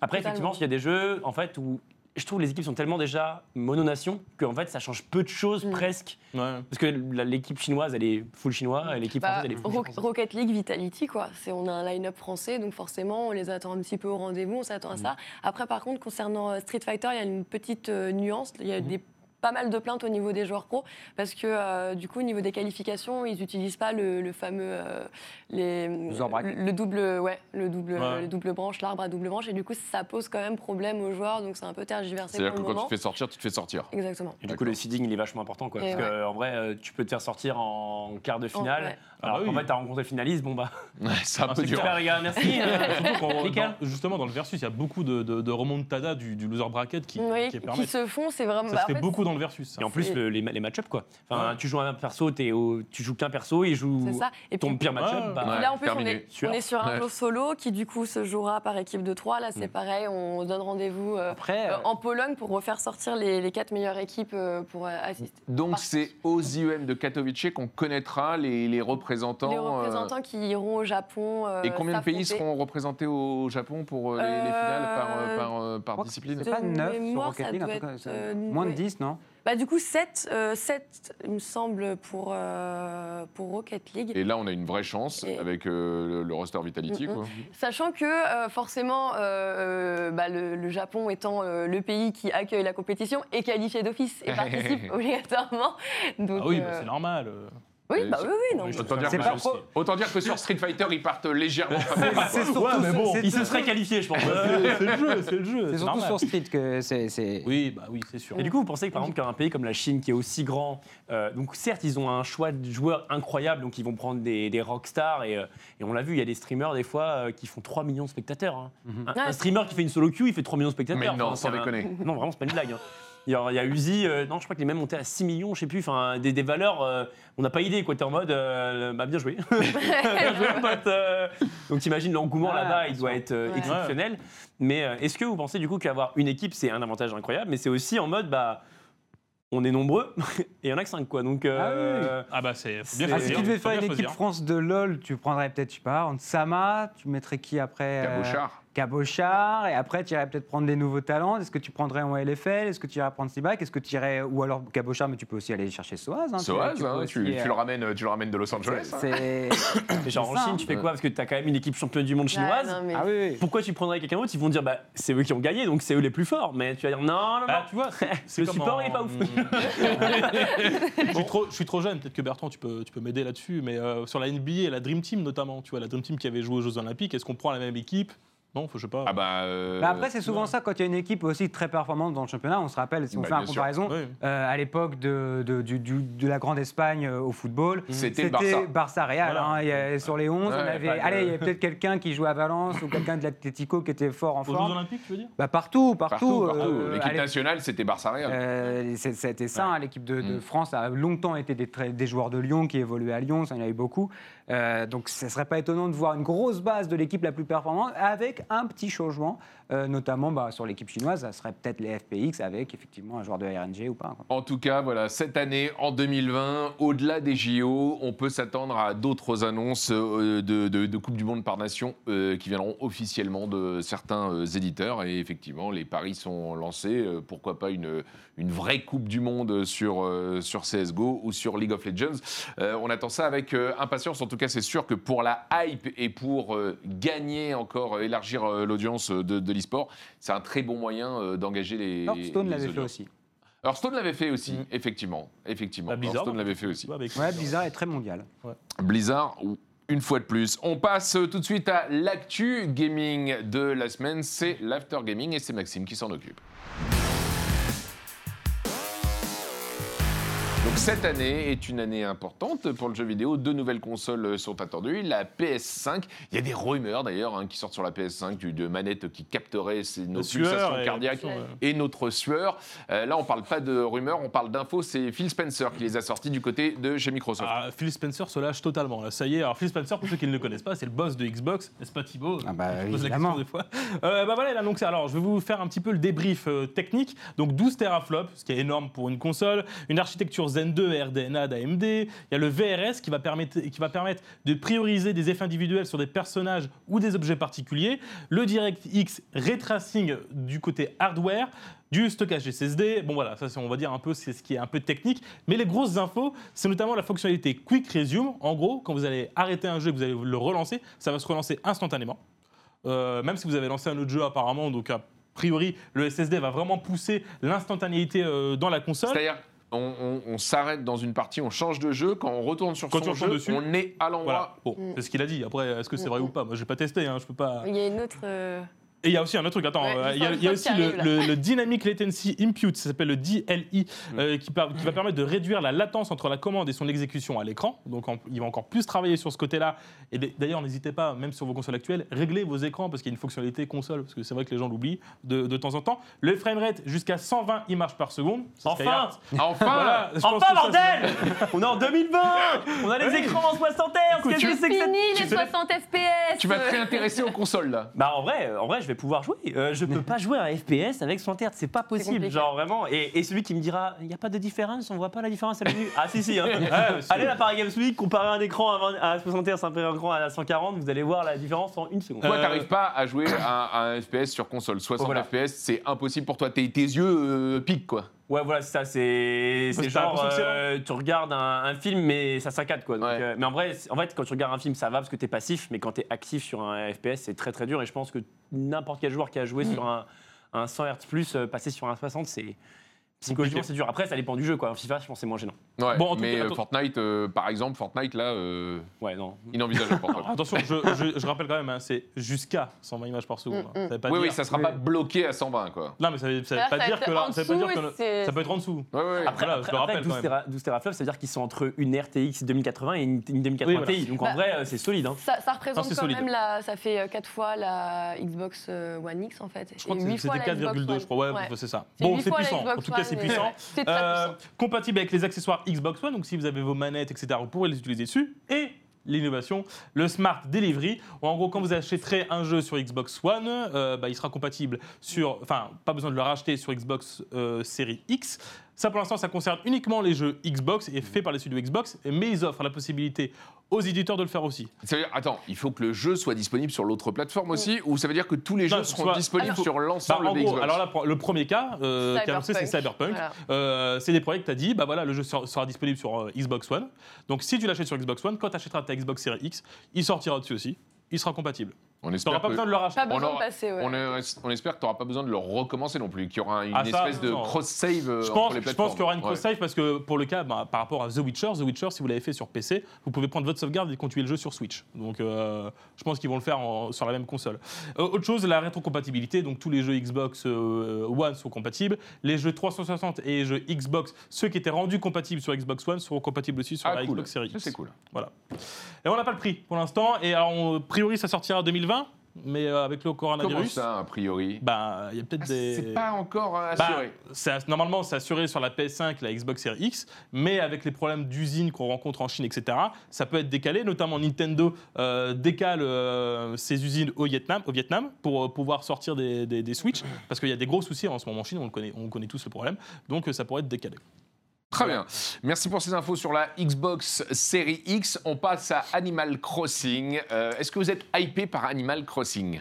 Après, Totalement. effectivement, il y a des jeux, en fait, où je trouve les équipes sont tellement déjà mononation qu'en fait, ça change peu de choses Mm. presque. Ouais. Parce que l'équipe chinoise, elle est full chinois, et l'équipe Bah, française, elle est full. Rocket League, Vitality, quoi. C'est, on a un line-up français, donc forcément, on les attend un petit peu au rendez-vous, on s'attend à ça. Après, par contre, concernant euh, Street Fighter, il y a une petite euh, nuance. Il y a des pas mal de plaintes au niveau des joueurs pro parce que euh, du coup au niveau des qualifications ils n'utilisent pas le, le fameux euh, les, le double ouais le double Ouais. le double branche l'arbre à double branche et du coup ça pose quand même problème aux joueurs donc c'est un peu tergiversé C'est-à-dire que quand tu te fais sortir, tu te fais sortir. exactement Et du coup, le seeding, il est vachement important, quoi. Et Parce ouais. qu'en vrai, euh, tu peux te faire sortir en quart de finale. ouais. Bah Alors oui. fait, t'as rencontré le finaliste, bon bah. Ouais, c'est un Ah, peu c'est dur. Super les gars, merci. euh. Surtout dans- justement, dans le versus, il y a beaucoup de, de, de remontada du, du loser bracket qui, Oui, qui qui permettent. se font, c'est vraiment. Ça bah, se en fait fait, beaucoup dans le versus. ça. Et en plus, le- les, les match-up, quoi. Enfin, Ouais. tu joues un perso, t'es au- tu joues qu'un perso, il joue C'est ça. Et puis, ton pire match-up. Ouais. bah, Ouais. Là, en plus, on est, Sûr. on est sur un Ouais. jeu solo qui, du coup, se jouera par équipe de 3. Là, c'est Mm. pareil, on donne rendez-vous euh, euh, en Pologne pour refaire sortir les, les quatre meilleures équipes euh, pour assister. Donc c'est aux IEM de Katowice qu'on connaîtra les, les représentants. Les euh, représentants qui iront au Japon. euh, Et combien de pays seront représentés au Japon pour euh, les, les finales par, euh, euh, discipline C'est pas De 9 sur Rocket League, en tout cas, euh, moins de ouais. 10, non? Bah, du coup, 7, il me semble, pour, euh, pour Rocket League. Et là, on a une vraie chance Et- avec euh, le, roster Vitality. Mm, mm. quoi. Sachant que euh, forcément, euh, bah, le, le Japon étant euh, le pays qui accueille la compétition est qualifié d'office et participe obligatoirement. Donc, Ah oui, bah, euh, c'est normal. Oui, bah, c'est- oui, oui, non. Autant dire, que pas sur, autant dire que sur Street Fighter, ils partent légèrement C'est surtout, Ouais, mais bon, c'est- Il se serait qualifié, je pense. C'est le jeu, c'est le jeu. c'est surtout normal. sur Street que c'est. Oui, bah oui, c'est sûr. Et du coup, vous pensez que par exemple qu'un pays comme la Chine, qui est aussi grand, euh, donc certes, ils ont un choix de joueurs incroyable, donc ils vont prendre des, des rockstars, et, euh, et on l'a vu, il y a des streamers des fois euh, qui font 3 millions de spectateurs. hein. Mhm. Un, streamer qui fait une solo queue, il fait 3 millions de spectateurs. Mais non, Enfin, sans un- déconner. Non, vraiment, c'est pas une blague. hein. Il y a, Uzi, euh, non, je crois qu'il est même monté à 6 millions, je sais plus, enfin, des, des valeurs, euh, on n'a pas idée, quoi. T'es en mode, euh, bah, bien joué. bien joué, pote. euh. Donc, t'imagines l'engouement Ah, là-bas, il doit sûr. être euh, Ouais. exceptionnel. Mais euh, est-ce que vous pensez du coup qu'avoir une équipe, c'est un avantage incroyable, mais c'est aussi en mode, bah, on est nombreux et il y en a que 5, quoi. Donc, euh, Ah bah c'est bien C'est- Ah, si tu devais faut faire une équipe. France de LoL, tu prendrais peut-être, je sais pas, Sama, tu mettrais qui après euh, Cabochard. Cabochard, et après tu irais peut-être prendre des nouveaux talents. Est-ce que tu prendrais en LFL Est-ce que tu irais prendre Seaback Est-ce que tu irais. Ou alors Cabochard, mais tu peux aussi aller chercher Soaz. Hein, tu- Soaz, tu hein, aussi, tu, tu euh, le ramènes, tu le ramènes de Los Angeles. hein. C'est. genre en Chine, tu fais quoi? Parce que tu as quand même une équipe championne du monde Ah, chinoise. non, mais- Ah oui, oui. Pourquoi tu prendrais quelqu'un d'autre? Ils vont dire, bah, c'est eux qui ont gagné, donc c'est eux les plus forts. Mais tu vas dire, non, non, non. Bah, tu vois, c'est- Le support, en- il est pas ouf. je, suis trop, je suis trop jeune, peut-être que Bertrand, tu peux, tu peux m'aider là-dessus, mais euh, sur la NBA et la Dream Team notamment, tu vois, la Dream Team qui avait joué aux Jeux Olympiques, est-ce qu'on prend la même équipe? Non, faut, je sais pas. Ah bah. euh, Bah après, c'est souvent ça quand il y a une équipe aussi très performante dans le championnat. On se rappelle, si on Bah, fait une comparaison, Ouais. euh, à l'époque de, de, du- du- de la Grande Espagne euh, au football, C'était le Barça. Barça-Real. Voilà. hein. Sur les 11, Ouais, on avait, pas de- allez, il y avait peut-être quelqu'un qui jouait à Valence ou quelqu'un de l'Atlético qui était fort en Aux Jeux forme. Olympiques, tu veux dire? Bah partout, partout. Partout, partout. euh, L'équipe nationale, c'était Barça Real. euh, C'était ça, hein, l'équipe de, de Mm. France a longtemps été des, des joueurs de Lyon qui évoluaient à Lyon, ça il y en a eu beaucoup. Euh, donc ce ne serait pas étonnant de voir une grosse base de l'équipe la plus performante avec un petit changement, euh, notamment bah, sur l'équipe chinoise, ça serait peut-être les FPX avec effectivement un joueur de RNG ou pas. quoi. En tout cas, voilà, cette année, en 2020, au-delà des JO, on peut s'attendre à d'autres annonces euh, de, Coupe du Monde par nation euh, qui viendront officiellement de certains éditeurs. Et effectivement, les paris sont lancés. Pourquoi pas une, vraie Coupe du Monde sur, CSGO ou sur League of Legends On attend ça avec impatience. En tout cas, c'est sûr que pour la hype et pour gagner encore, élargir l'audience de, de l'e-sport, c'est un très bon moyen euh, d'engager les. Hearthstone l'avait fait aussi. Hearthstone l'avait fait aussi, Mm. effectivement. Effectivement. Bah, Blizzard, Hearthstone l'avait fait aussi. Avec- Ouais, Blizzard est très mondial. Blizzard, ou- une fois de plus. On passe tout de suite à l'actu gaming de la semaine. C'est l'after gaming et c'est Maxime qui s'en occupe. Cette année est une année importante pour le jeu vidéo. Deux nouvelles consoles sont attendues. La PS5, il y a des rumeurs d'ailleurs hein, qui sortent sur la PS5 du- de manettes qui capteraient ces- nos pulsations et- cardiaques Ouais. et notre sueur. Euh, là, on parle pas de rumeurs, on parle d'infos. C'est Phil Spencer qui les a sortis du côté de chez Microsoft. Ah, Phil Spencer se lâche totalement. Là, ça y est. Alors Phil Spencer, pour ceux qui ne le connaissent pas, c'est le boss de Xbox, n'est-ce pas Thibaut? Ah bah, Je pose la évidemment. question des fois. Euh, bah voilà, il a annoncé. Alors, je vais vous faire un petit peu le débrief euh, technique. Donc 12 teraflops, ce qui est énorme pour une console. Une architecture Zen 2 et RDNA d'AMD. Il y a le VRS qui va, permettre, qui va permettre de prioriser des effets individuels sur des personnages ou des objets particuliers. Le DirectX Ray Tracing du côté hardware du stockage SSD. Bon voilà, ça on va dire un peu c'est ce qui est un peu technique, mais les grosses infos, c'est notamment la fonctionnalité Quick Resume. En gros, quand vous allez arrêter un jeu et que vous allez le relancer, ça va se relancer instantanément. Euh, même si vous avez lancé un autre jeu apparemment, donc a priori le SSD va vraiment pousser l'instantanéité euh, dans la console. C'est-à-dire, on, on- on s'arrête dans une partie, on change de jeu, quand on retourne sur Quand son jeu, dessus. on est à Voilà, l'endroit. bon, Mm. c'est ce qu'il a dit. Après, est-ce que c'est vrai Mm. ou pas? Moi, j'ai pas testé, hein, je peux pas. Il y a une autre. Et il y a aussi un autre truc, attends, Ouais, euh, il y a, faut- il y a faut aussi le, Dynamic Latency Impute, ça s'appelle le DLI, Mm. euh, qui, par- qui va permettre de réduire la latence entre la commande et son exécution à l'écran. Donc en- il va encore plus travailler sur ce côté-là. Et d'ailleurs, n'hésitez pas, même sur vos consoles actuelles, réglez vos écrans parce qu'il y a une fonctionnalité console, parce que c'est vrai que les gens l'oublient de, de temps en temps. Le framerate jusqu'à 120 images par seconde. Enfin Skyheart. Enfin Voilà, Enfin, ça, bordel On est en 2020 On a les Oui. écrans en 60 Hz Qu'est-ce tu- que c'est que ça les fais- 60 FPS Tu vas te réintéresser aux consoles là. Bah en vrai, en vrai, je vais pouvoir jouer. Euh, je peux pas jouer à un FPS avec 60 Hz, c'est pas possible, genre vraiment. Et, et celui qui me dira, il n'y a pas de différence, on voit pas la différence à la vue. Ah si si. Hein. Ouais, Allez à Paris Games Week, comparez un écran à, 20 à 60 Hz, un écran à 140, vous allez voir la différence en une seconde. Toi, Euh, t'arrives pas à jouer à, à un FPS sur console. 60 Voilà. FPS, c'est impossible pour toi. Tes, tes yeux euh, piquent, quoi. Ouais, voilà, c'est ça, c'est c'est que t'as genre, c'est euh, tu regardes un, un film, mais ça saccade, quoi. Donc, Ouais. euh, mais en vrai, c'est- en fait, quand tu regardes un film, ça va parce que t'es passif, mais quand t'es actif sur un FPS, c'est très très dur. Et je pense que n'importe quel joueur qui a joué Mm. sur un, un 100 Hz+, passer sur un 60, c'est psychologiquement c'est dur. Après, ça dépend du jeu, quoi. En FIFA, je pense que c'est moins gênant. Ouais, Bon, en tout mais cas, euh, attends. Fortnite, euh, par exemple, Fortnite, là, euh, Ouais, non. inenvisageable pour toi. Attention, je, je- je rappelle quand même, hein, c'est jusqu'à 120 images par seconde. Mm, hein. Ça veut pas oui, dire- oui, ça sera pas bloqué à 120, quoi. Non, mais ça veut, ça veut pas ça dire que là, ça veut pas dire dessous, que ça peut être en dessous. Ouais, ouais. Après, Voilà, je après, le après, rappelle 12, quand même. téra- 12 teraflops, ça veut dire qu'ils sont entre une RTX 2080 et une, une 2080 Oui, voilà. Ti. Donc en Bah, vrai, euh, c'est solide. Hein. Ça, ça représente quand même la, ça fait 4 fois la Xbox One X en fait. Je crois que huit fois c'était la Xbox 4,2, One. je crois. Ouais, c'est ça. Bon, c'est puissant. En Xbox tout cas, puissant. C'est très Euh, puissant. compatible avec les accessoires Xbox One, donc si vous avez vos manettes, etc., vous pourrez les utiliser dessus. Et l'innovation, le Smart Delivery. En gros, quand vous achèterez un jeu sur Xbox One, euh, bah, il sera compatible sur. Enfin, pas besoin de le racheter sur Xbox euh, Série X. Ça, pour l'instant, ça concerne uniquement les jeux Xbox et fait par les studios Xbox, mais ils offrent la possibilité aux éditeurs de le faire aussi. Ça veut dire, attends, il faut que le jeu soit disponible sur l'autre plateforme aussi, ou ça veut dire que tous les Non, jeux seront soit- disponibles Alors- sur Bah, l'ensemble en des Xbox? alors là, le premier cas euh, qui est annoncé, c'est Cyberpunk. Voilà. Euh, c'est des projets que tu as dit, bah voilà, le jeu sera, sera disponible sur euh, Xbox One. Donc si tu l'achètes sur Xbox One, quand tu achèteras ta Xbox Series X, il sortira dessus aussi. Il sera compatible. On espère pas que- besoin de le racheter. Pas besoin de aura- passer, ouais. on est- on espère que tu n'auras pas besoin de le recommencer non plus, qu'il y aura une Ah, ça, espèce de cross-save euh, Je entre pense, qu'il y aura une Ouais. cross-save parce que pour le cas, bah, par rapport à The Witcher, The Witcher, si vous l'avez fait sur PC, vous pouvez prendre votre sauvegarde et continuer le jeu sur Switch. Donc euh, je pense qu'ils vont le faire en- sur la même console. Euh, autre chose, la rétrocompatibilité. Donc tous les jeux Xbox euh, One sont compatibles. Les jeux 360 et les jeux Xbox, ceux qui étaient rendus compatibles sur Xbox One, seront compatibles aussi sur Ah, la cool. Xbox Series X. c'est cool. Voilà. Et on n'a pas le prix pour l'instant. Et alors, on- a priori, ça sortira en 2020, mais euh, avec le Comment coronavirus. ça, a priori bah, il y a peut-être Ah, des. C'est pas encore Bah, assuré. normalement, c'est assuré sur la PS5, la Xbox Series X, mais avec les problèmes d'usine qu'on rencontre en Chine, etc., ça peut être décalé. Notamment, Nintendo euh, décale euh, ses usines au Vietnam, au Vietnam pour pouvoir sortir des, des- des Switch, parce qu'il y a des gros soucis en ce moment en Chine, on, le connaît, on connaît tous le problème, donc ça pourrait être décalé. Très bien. Merci pour ces infos sur la Xbox Series X. On passe à Animal Crossing. Euh, Est-ce que vous êtes hypé par Animal Crossing?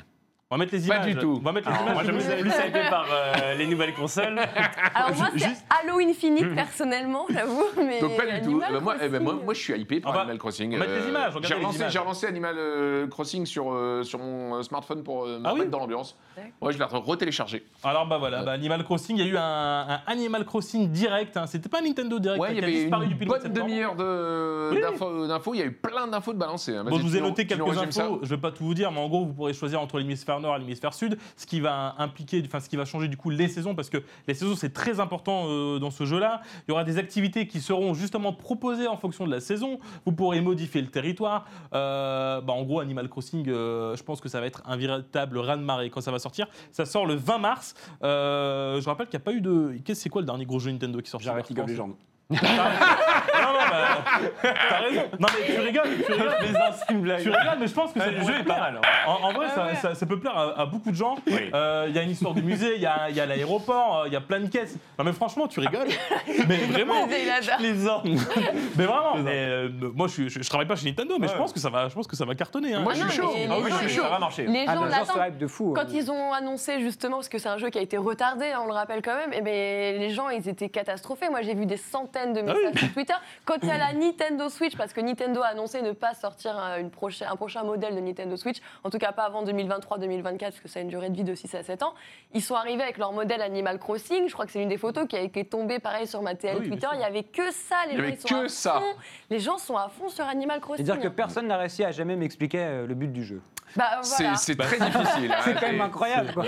On va mettre les Pas images. du tout. On va mettre les Alors, images. moi, je me suis plus hypé par euh, les nouvelles consoles. Alors moi, c'est Juste- Halo Infinite personnellement, j'avoue, mais Donc pas du tout. Animal Euh, moi, eh ben, moi, Crossing, moi, je suis hypé par On va- Animal Crossing. on va mettre les images, regardez J'ai les relancé, images. j'ai relancé Animal euh, Crossing sur, euh, sur mon euh, smartphone pour euh, me Ah oui remettre dans l'ambiance. D'accord. Ouais, je l'ai retéléchargé. Alors bah voilà, Ouais. bah, Animal Crossing, il y a eu un, un Animal Crossing direct. hein. C'était pas un Nintendo direct Ouais, il y qui a avait disparu une depuis le mois de bonne septembre. demi-heure de- Oui. d'infos. d'infos. Il y a eu plein d'infos de balancer. hein. Bon, je vous tu ai nous- noté tu nous quelques résumes ça infos. Je vais pas tout vous dire, mais en gros, vous pourrez choisir entre l'hémisphère nord et l'hémisphère sud, ce qui va impliquer, enfin, ce qui va changer du coup les saisons, parce que les saisons c'est très important euh, dans ce jeu-là. Il y aura des activités qui seront justement proposées en fonction de la saison. Vous pourrez modifier le territoire. Euh, bah, en gros, Animal Crossing, euh, je pense que ça va être un véritable raz-de-marée quand ça va sortir. Ça sort le 20 mars. Je rappelle qu'il n'y a pas eu de. Qu'est-ce c'est quoi le dernier gros jeu Nintendo qui sort J'arrête League of Legends. Non, non, bah, t'as raison. Non, mais tu rigoles, tu rigoles. C'est une blague. Tu rigoles, mais je pense que ça le jeu est pas mal. En, en vrai, ça, ça- ça peut plaire à, à beaucoup de gens. Oui. Euh, Il y a une histoire du musée, il y a, il y a l'aéroport, euh, il y a plein de caisses. Non, mais franchement, tu rigoles. mais vraiment. Ans. Mais vraiment. mais, euh, moi, je, suis- je, je travaille pas chez Nintendo, mais je Ouais. pense que ça va, je pense que ça va cartonner. hein. Moi, je Ah suis chaud. Ah oui, je gens, suis chaud. Ça va marcher. Les Ah, gens se l'attendent. hype de fou. Quand hein. ils ont annoncé justement, parce que c'est un jeu qui a été retardé, hein, on le rappelle quand même, et ben les gens ils étaient catastrophés. Moi j'ai vu des centaines de messages oui. sur Twitter. Quand il y a la Nintendo Switch, parce que Nintendo a annoncé ne pas sortir un, une prochaine- un prochain modèle de Nintendo Switch, en tout cas pas avant 2023-2024, parce que ça a une durée de vie de 6 à 7 ans, ils sont arrivés avec leur modèle Animal Crossing. Je crois que c'est l'une des photos qui a été tombée pareil sur ma TL Ah oui, Twitter. Il y avait que ça, les Il gens avait sont que à ça. fond. Les gens sont à fond sur Animal Crossing. C'est-à-dire que hein. personne n'a réussi à jamais m'expliquer euh, le but du jeu. Bah C'est voilà. c'est très difficile. hein, C'est quand même incroyable, quoi.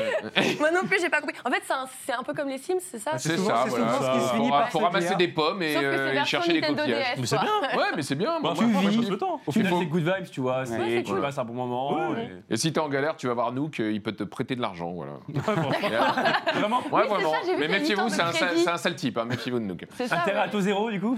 Moi non plus, j'ai pas compris. En fait, c'est un, c'est un peu comme les Sims, c'est ça C'est souvent- ça, c'est voilà. souvent ce qui se Faut finit par faut se ramasser des pommes et euh, c'est et chercher des coquillages. DS. Mais c'est bien. Ouais, mais c'est bien. Je je- passe le temps. Au final, c'est good vibes, tu vois. c'est- c'est tu passes un bon moment. Et- si t'es en galère, tu vas voir Nook, euh, il peut te prêter de l'argent, voilà. Vraiment Ouais, c'est vraiment. Mais méfiez-vous, c'est un, sale- c'est type, hein, méfiez-vous de Nook. C'est. Intérêt à taux zéro, du coup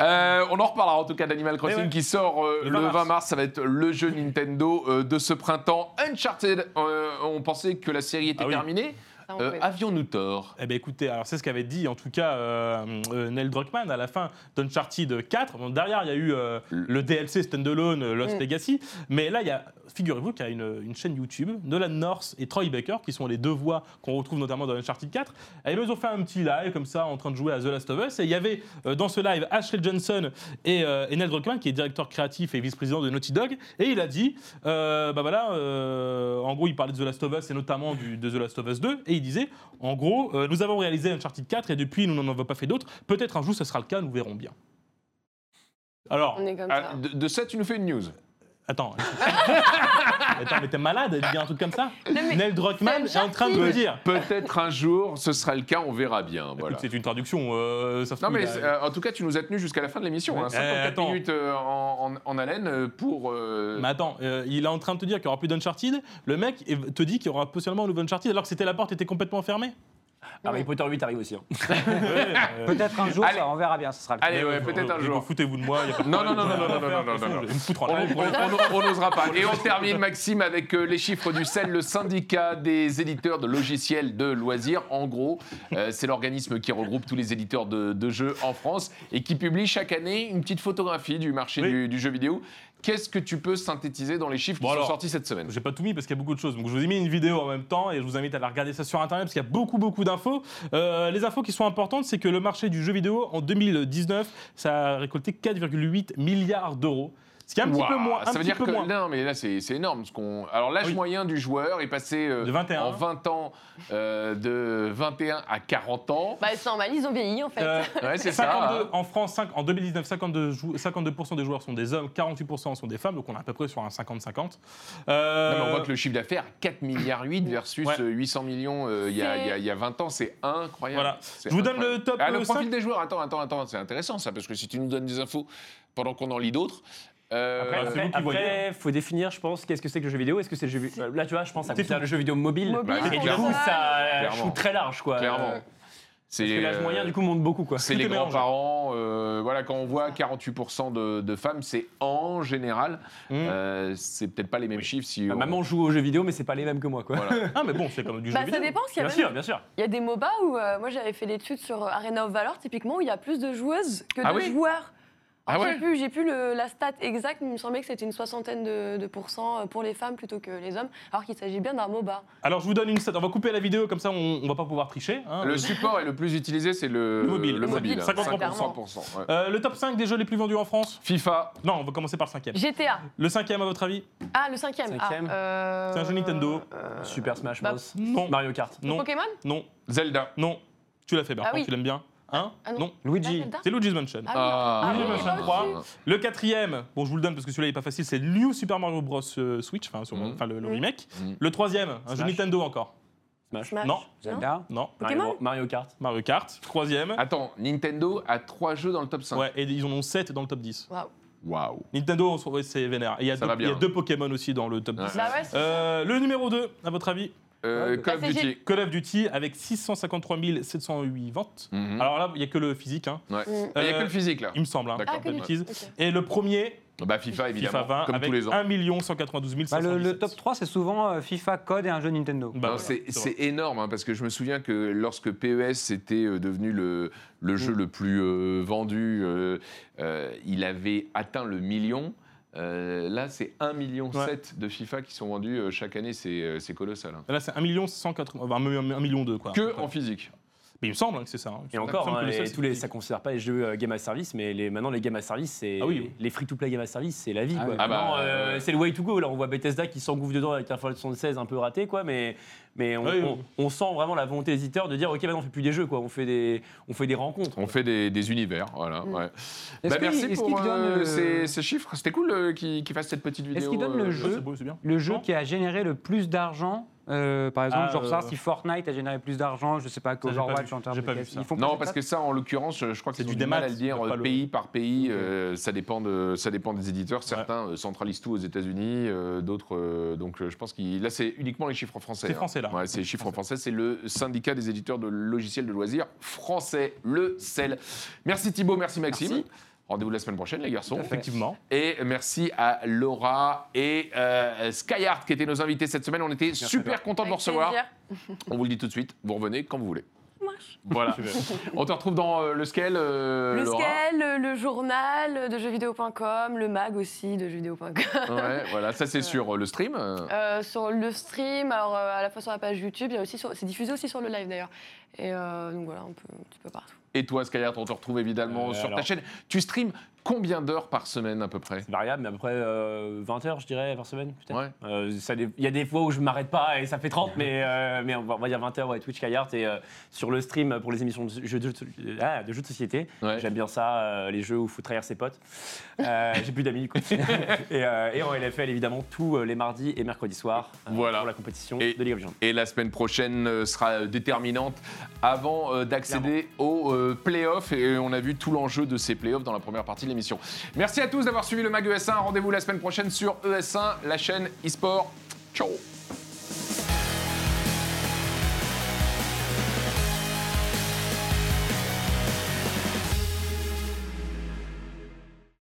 Euh, on en reparlera en tout cas d'Animal Crossing Eh ouais. qui sort euh, Le le 20 20 mars. Ça va être le jeu Nintendo euh, de ce printemps. Uncharted, euh, on pensait que la série était Ah terminée. On Euh. Avions-nous tort? Eh bien écoutez, alors c'est ce qu'avait dit en tout cas euh, euh, Neil Druckmann à la fin d'Uncharted 4. Bon, derrière, il y a eu euh, le DLC Standalone Lost Mm. Legacy. Mais là, il y a, figurez-vous qu'il y a une, une chaîne YouTube, Nolan North et Troy Baker, qui sont les deux voix qu'on retrouve notamment dans Uncharted 4. Et ils ont fait un petit live comme ça en train de jouer à The Last of Us. Et il y avait euh, dans ce live Ashley Johnson et, euh, et Neil Druckmann, qui est directeur créatif et vice-président de Naughty Dog. Et il a dit, euh, bah voilà, euh, en gros, il parlait de The Last of Us et notamment du, de The Last of Us 2. Et il disait, en gros, euh, nous avons réalisé Uncharted 4 et depuis, nous n'en avons pas fait d'autres. Peut-être un jour, ce sera le cas, nous verrons bien. Alors, On est comme Ah, ça. de, de ça, tu nous fais une news. Attends. attends, mais t'es malade de dire un truc comme ça mais Neil Druckmann est en train de me dire. Peut-être un jour, ce sera le cas, on verra bien. Voilà. Écoute, c'est une traduction. Euh, ça se Non trouve, mais il a- c'est- euh, en tout cas, tu nous as tenu jusqu'à la fin de l'émission. Hein, Eh, 54 attends. minutes euh, en, en- en haleine euh, pour. euh, Mais attends, euh, il est en train de te dire qu'il n'y aura plus d'Uncharted. Le mec est- te dit qu'il y aura possiblement un nouveau Uncharted alors que c'était la porte était complètement fermée? Harry Potter 8 arrive aussi. hein. Ouais, euh, Peut-être un jour, Allez. ça, on verra bien, ce sera le cas. Allez, ouais, peut-être un jour. Foutez-vous de moi. y a pas de Non, non, non, non, non, non, non, non, je vais me foutre en On l'air pour les on- on- on n'osera pas. Et on termine, Maxime, avec euh, les chiffres du CEL, le syndicat des éditeurs de logiciels de loisirs. En gros, euh, c'est l'organisme qui regroupe tous les éditeurs de, de jeux en France et qui publie chaque année une petite photographie du marché Oui. du, du jeu vidéo. Qu'est-ce que tu peux synthétiser dans les chiffres Bon, qui alors, sont sortis cette semaine? J'ai pas tout mis parce qu'il y a beaucoup de choses. Donc je vous ai mis une vidéo en même temps et je vous invite à la regarder ça sur internet parce qu'il y a beaucoup beaucoup d'infos. Euh, les infos qui sont importantes, c'est que le marché du jeu vidéo en 2019, ça a récolté 4,8 milliards d'euros. Ce qui est un petit peu moins. Un ça veut dire que moins. non, mais là c'est c'est énorme. Ce qu'on. Alors l'âge Oui. moyen du joueur est passé euh, De 21. en 20 ans euh, de 21 à 40 ans. Bah, c'est normal, ils ont vieilli en fait. Euh, Ouais, c'est 52 ça. en France, en 2019, 52, jou- 52% des joueurs sont des hommes, 48% sont des femmes, donc on est à peu près sur un 50-50. Euh, Non, mais on voit que le chiffre d'affaires 4 milliards 8 versus Ouais. euh, 800 millions euh, il y, a- C'est- il y a- il y a 20 ans, c'est incroyable. Voilà. Je vous donne le top, Ah, le euh, profil cinq. des joueurs, attends, attends, attends, c'est intéressant ça, parce que si tu nous donnes des infos pendant qu'on en lit d'autres. Euh, Après, c'est vous qui Après, voyez. faut définir, je pense, qu'est-ce que c'est que le jeu vidéo Est-ce que c'est le jeu vidéo Là, tu vois, je pense ça C'est tout. le jeu vidéo mobile. Mobile, Bah, Et du coup, ça Clairement. joue très large, quoi. clairement. Euh, C'est Parce que l'âge euh, moyen, du coup, monte beaucoup, quoi. C'est Tout les est mélangé. grands-parents. euh, voilà, quand on voit 48% de, de femmes, c'est en général. Mmh. euh, c'est peut-être pas les mêmes chiffres si. Ma on- maman joue aux jeux vidéo, mais c'est pas les mêmes que moi, quoi. Voilà. Ah, mais bon, c'est comme du Bah, jeu ça vidéo. dépend, s'il y, a Bien même- sûr, bien sûr. il y a des MOBA où euh, moi j'avais fait l'étude sur Arena of Valor, typiquement, où il y a plus de joueuses que Ah de oui joueurs. Ah ouais j'ai plus, j'ai plus le- la stat exacte, mais il me semblait que c'était une soixantaine de, de pourcents pour les femmes plutôt que les hommes, alors qu'il s'agit bien d'un MOBA. Alors, je vous donne une stat. On va couper la vidéo, comme ça, on, on va pas pouvoir tricher. hein. Le support est le plus utilisé, c'est le, Le mobile. Le Le mobile. mobile, 53%. 53%, ouais. Euh, le top 5 des jeux les plus vendus en France FIFA, Non, on va commencer par le cinquième. GTA. Le cinquième, à votre avis Ah, le cinquième. Cinquième. Ah, euh, C'est un jeu Nintendo. euh, Super Smash bah, Bros. Non. Mario Kart. Non, Pokémon non, Zelda. non. Tu l'as fait, Bertrand, Ah oui. tu l'aimes bien Hein Ah non. Non. Luigi. C'est Luigi's Mansion. Ah Ah, ah, oui, trois. oui. Le quatrième, bon, je vous le donne parce que celui-là n'est pas facile, c'est New Super Mario Bros. euh, Switch, enfin, enfin, le, le Mhm. remake. Mhm. Le troisième, un jeu. Nintendo encore. Smash. Smash. Non. Zelda. Non. Pokémon Mario, Mario Kart. Mario Kart. Troisième. Attends, Nintendo a trois jeux dans le top 5. Ouais, et ils en ont 7 dans le top 10. Waouh. Waouh. Nintendo, on se- ouais, c'est vénère. Il y, a Ça deux- va bien. il y a deux Pokémon aussi dans le top Ouais. 10. Bah ouais, c'est Euh, le numéro 2, à votre avis? Euh, Ouais, Call of bah, Duty. Call of Duty avec 653 708 ventes. Mhm. Alors là, il n'y a que le physique, hein, Ouais. Mm. Il n'y a que Euh, le physique là. il me semble. Hein. Ah, que. Et le premier, Bah FIFA évidemment, FIFA 20, comme avec tous les ans. 1 192 Bah, 517. le, le top 3, c'est souvent euh, FIFA, Code et un jeu Nintendo. Bah, voilà, c'est énorme hein, parce que je me souviens que lorsque PES était euh, devenu le, le jeu le plus euh, vendu, euh, euh, il avait atteint le million. Euh, là, c'est 1,7 million Ouais. de FIFA qui sont vendus euh, chaque année, c'est euh, c'est colossal. hein. Là, c'est 1 180, enfin, 1 million 2, quoi. Que en physique. Mais il me semble hein, que c'est ça. hein. Et encore, hein, les tous les, ça ne considère pas les jeux euh, game as service, mais les, maintenant les game as service, c'est Ah oui, oui. les free-to-play game as service, c'est la vie. Ah quoi. oui. Ah bah, euh, ouais. c'est le way to go. Là, on voit Bethesda qui s'engouffre dedans avec un Fallout 76 un peu raté, quoi, mais, mais on, Oui, oui. on- on sent vraiment la volonté des éditeurs de dire ok, maintenant on fait plus des jeux, quoi, on fait des, on fait des rencontres. On fait des, des univers, voilà. Mm. ouais. Est-ce Bah, qu'il- merci pour euh, le- ces, ces chiffres. C'était cool euh, qu'ils fassent cette petite vidéo. Est-ce qu'il donne le euh, jeu. Le jeu qui a généré le plus d'argent, euh, par exemple, Ah, genre ça, euh, si Fortnite a généré plus d'argent, je sais pas, qu'Overwatch en termes de pas vu ça. Ils font Non, parce que ça, en l'occurrence, je crois que C'est c'est du démat, à le dire, pas euh, le- pays par pays. Euh, ça, dépend de, ça dépend des éditeurs. Certains centralisent tout aux États-Unis, euh, d'autres. euh, donc, je pense qu'il. Là, c'est uniquement les chiffres français. C'est hein. français, là. Ouais, c'est les chiffres français. C'est le syndicat des éditeurs de logiciels de loisirs français, le CEL. Merci Thibaut, merci Maxime. Merci. Rendez-vous la semaine prochaine, les garçons. Effectivement. Et merci à Laura et euh, Skyheart qui étaient nos invités cette semaine. On était super contents de vous recevoir. plaisir. On vous le dit tout de suite. Vous revenez quand vous voulez. marche. Voilà. On te retrouve dans euh, le scale. euh, Le Laura. scale, le journal de jeuxvideo.com, le mag aussi de jeuxvideo.com. Ouais, voilà, ça c'est sur euh, le stream. euh. Euh, sur le stream, alors euh, à la fois sur la page YouTube, il y a aussi sur- c'est diffusé aussi sur le live d'ailleurs. Et euh, donc voilà, un, peu, un petit peu partout. Et toi, Skyheart, on te retrouve évidemment Euh, sur ta chaîne. Tu streams combien d'heures par semaine à peu près? C'est variable, mais à peu près euh, 20 heures, je dirais, par semaine. Ouais. Euh, Il y a des fois où je m'arrête pas et ça fait 30, mais, euh, mais on, va, on va dire 20 heures, ouais, Twitch, Kayart. Et euh, sur le stream pour les émissions de jeux de, ah, de jeux de société, Ouais. j'aime bien ça, euh, les jeux où il faut trahir ses potes. Euh, J'ai plus d'amis, du coup. et, euh, et en LFL, évidemment, tous euh, les mardis et mercredis soirs euh, Voilà. pour la compétition Et- de League of Legends. Et la semaine prochaine euh, sera euh, déterminante avant euh, d'accéder aux euh, playoffs. Et on a vu tout l'enjeu de ces playoffs dans la première partie de l'émission. Merci à tous d'avoir suivi le MAG ES1. Rendez-vous la semaine prochaine sur ES1, la chaîne eSport. Ciao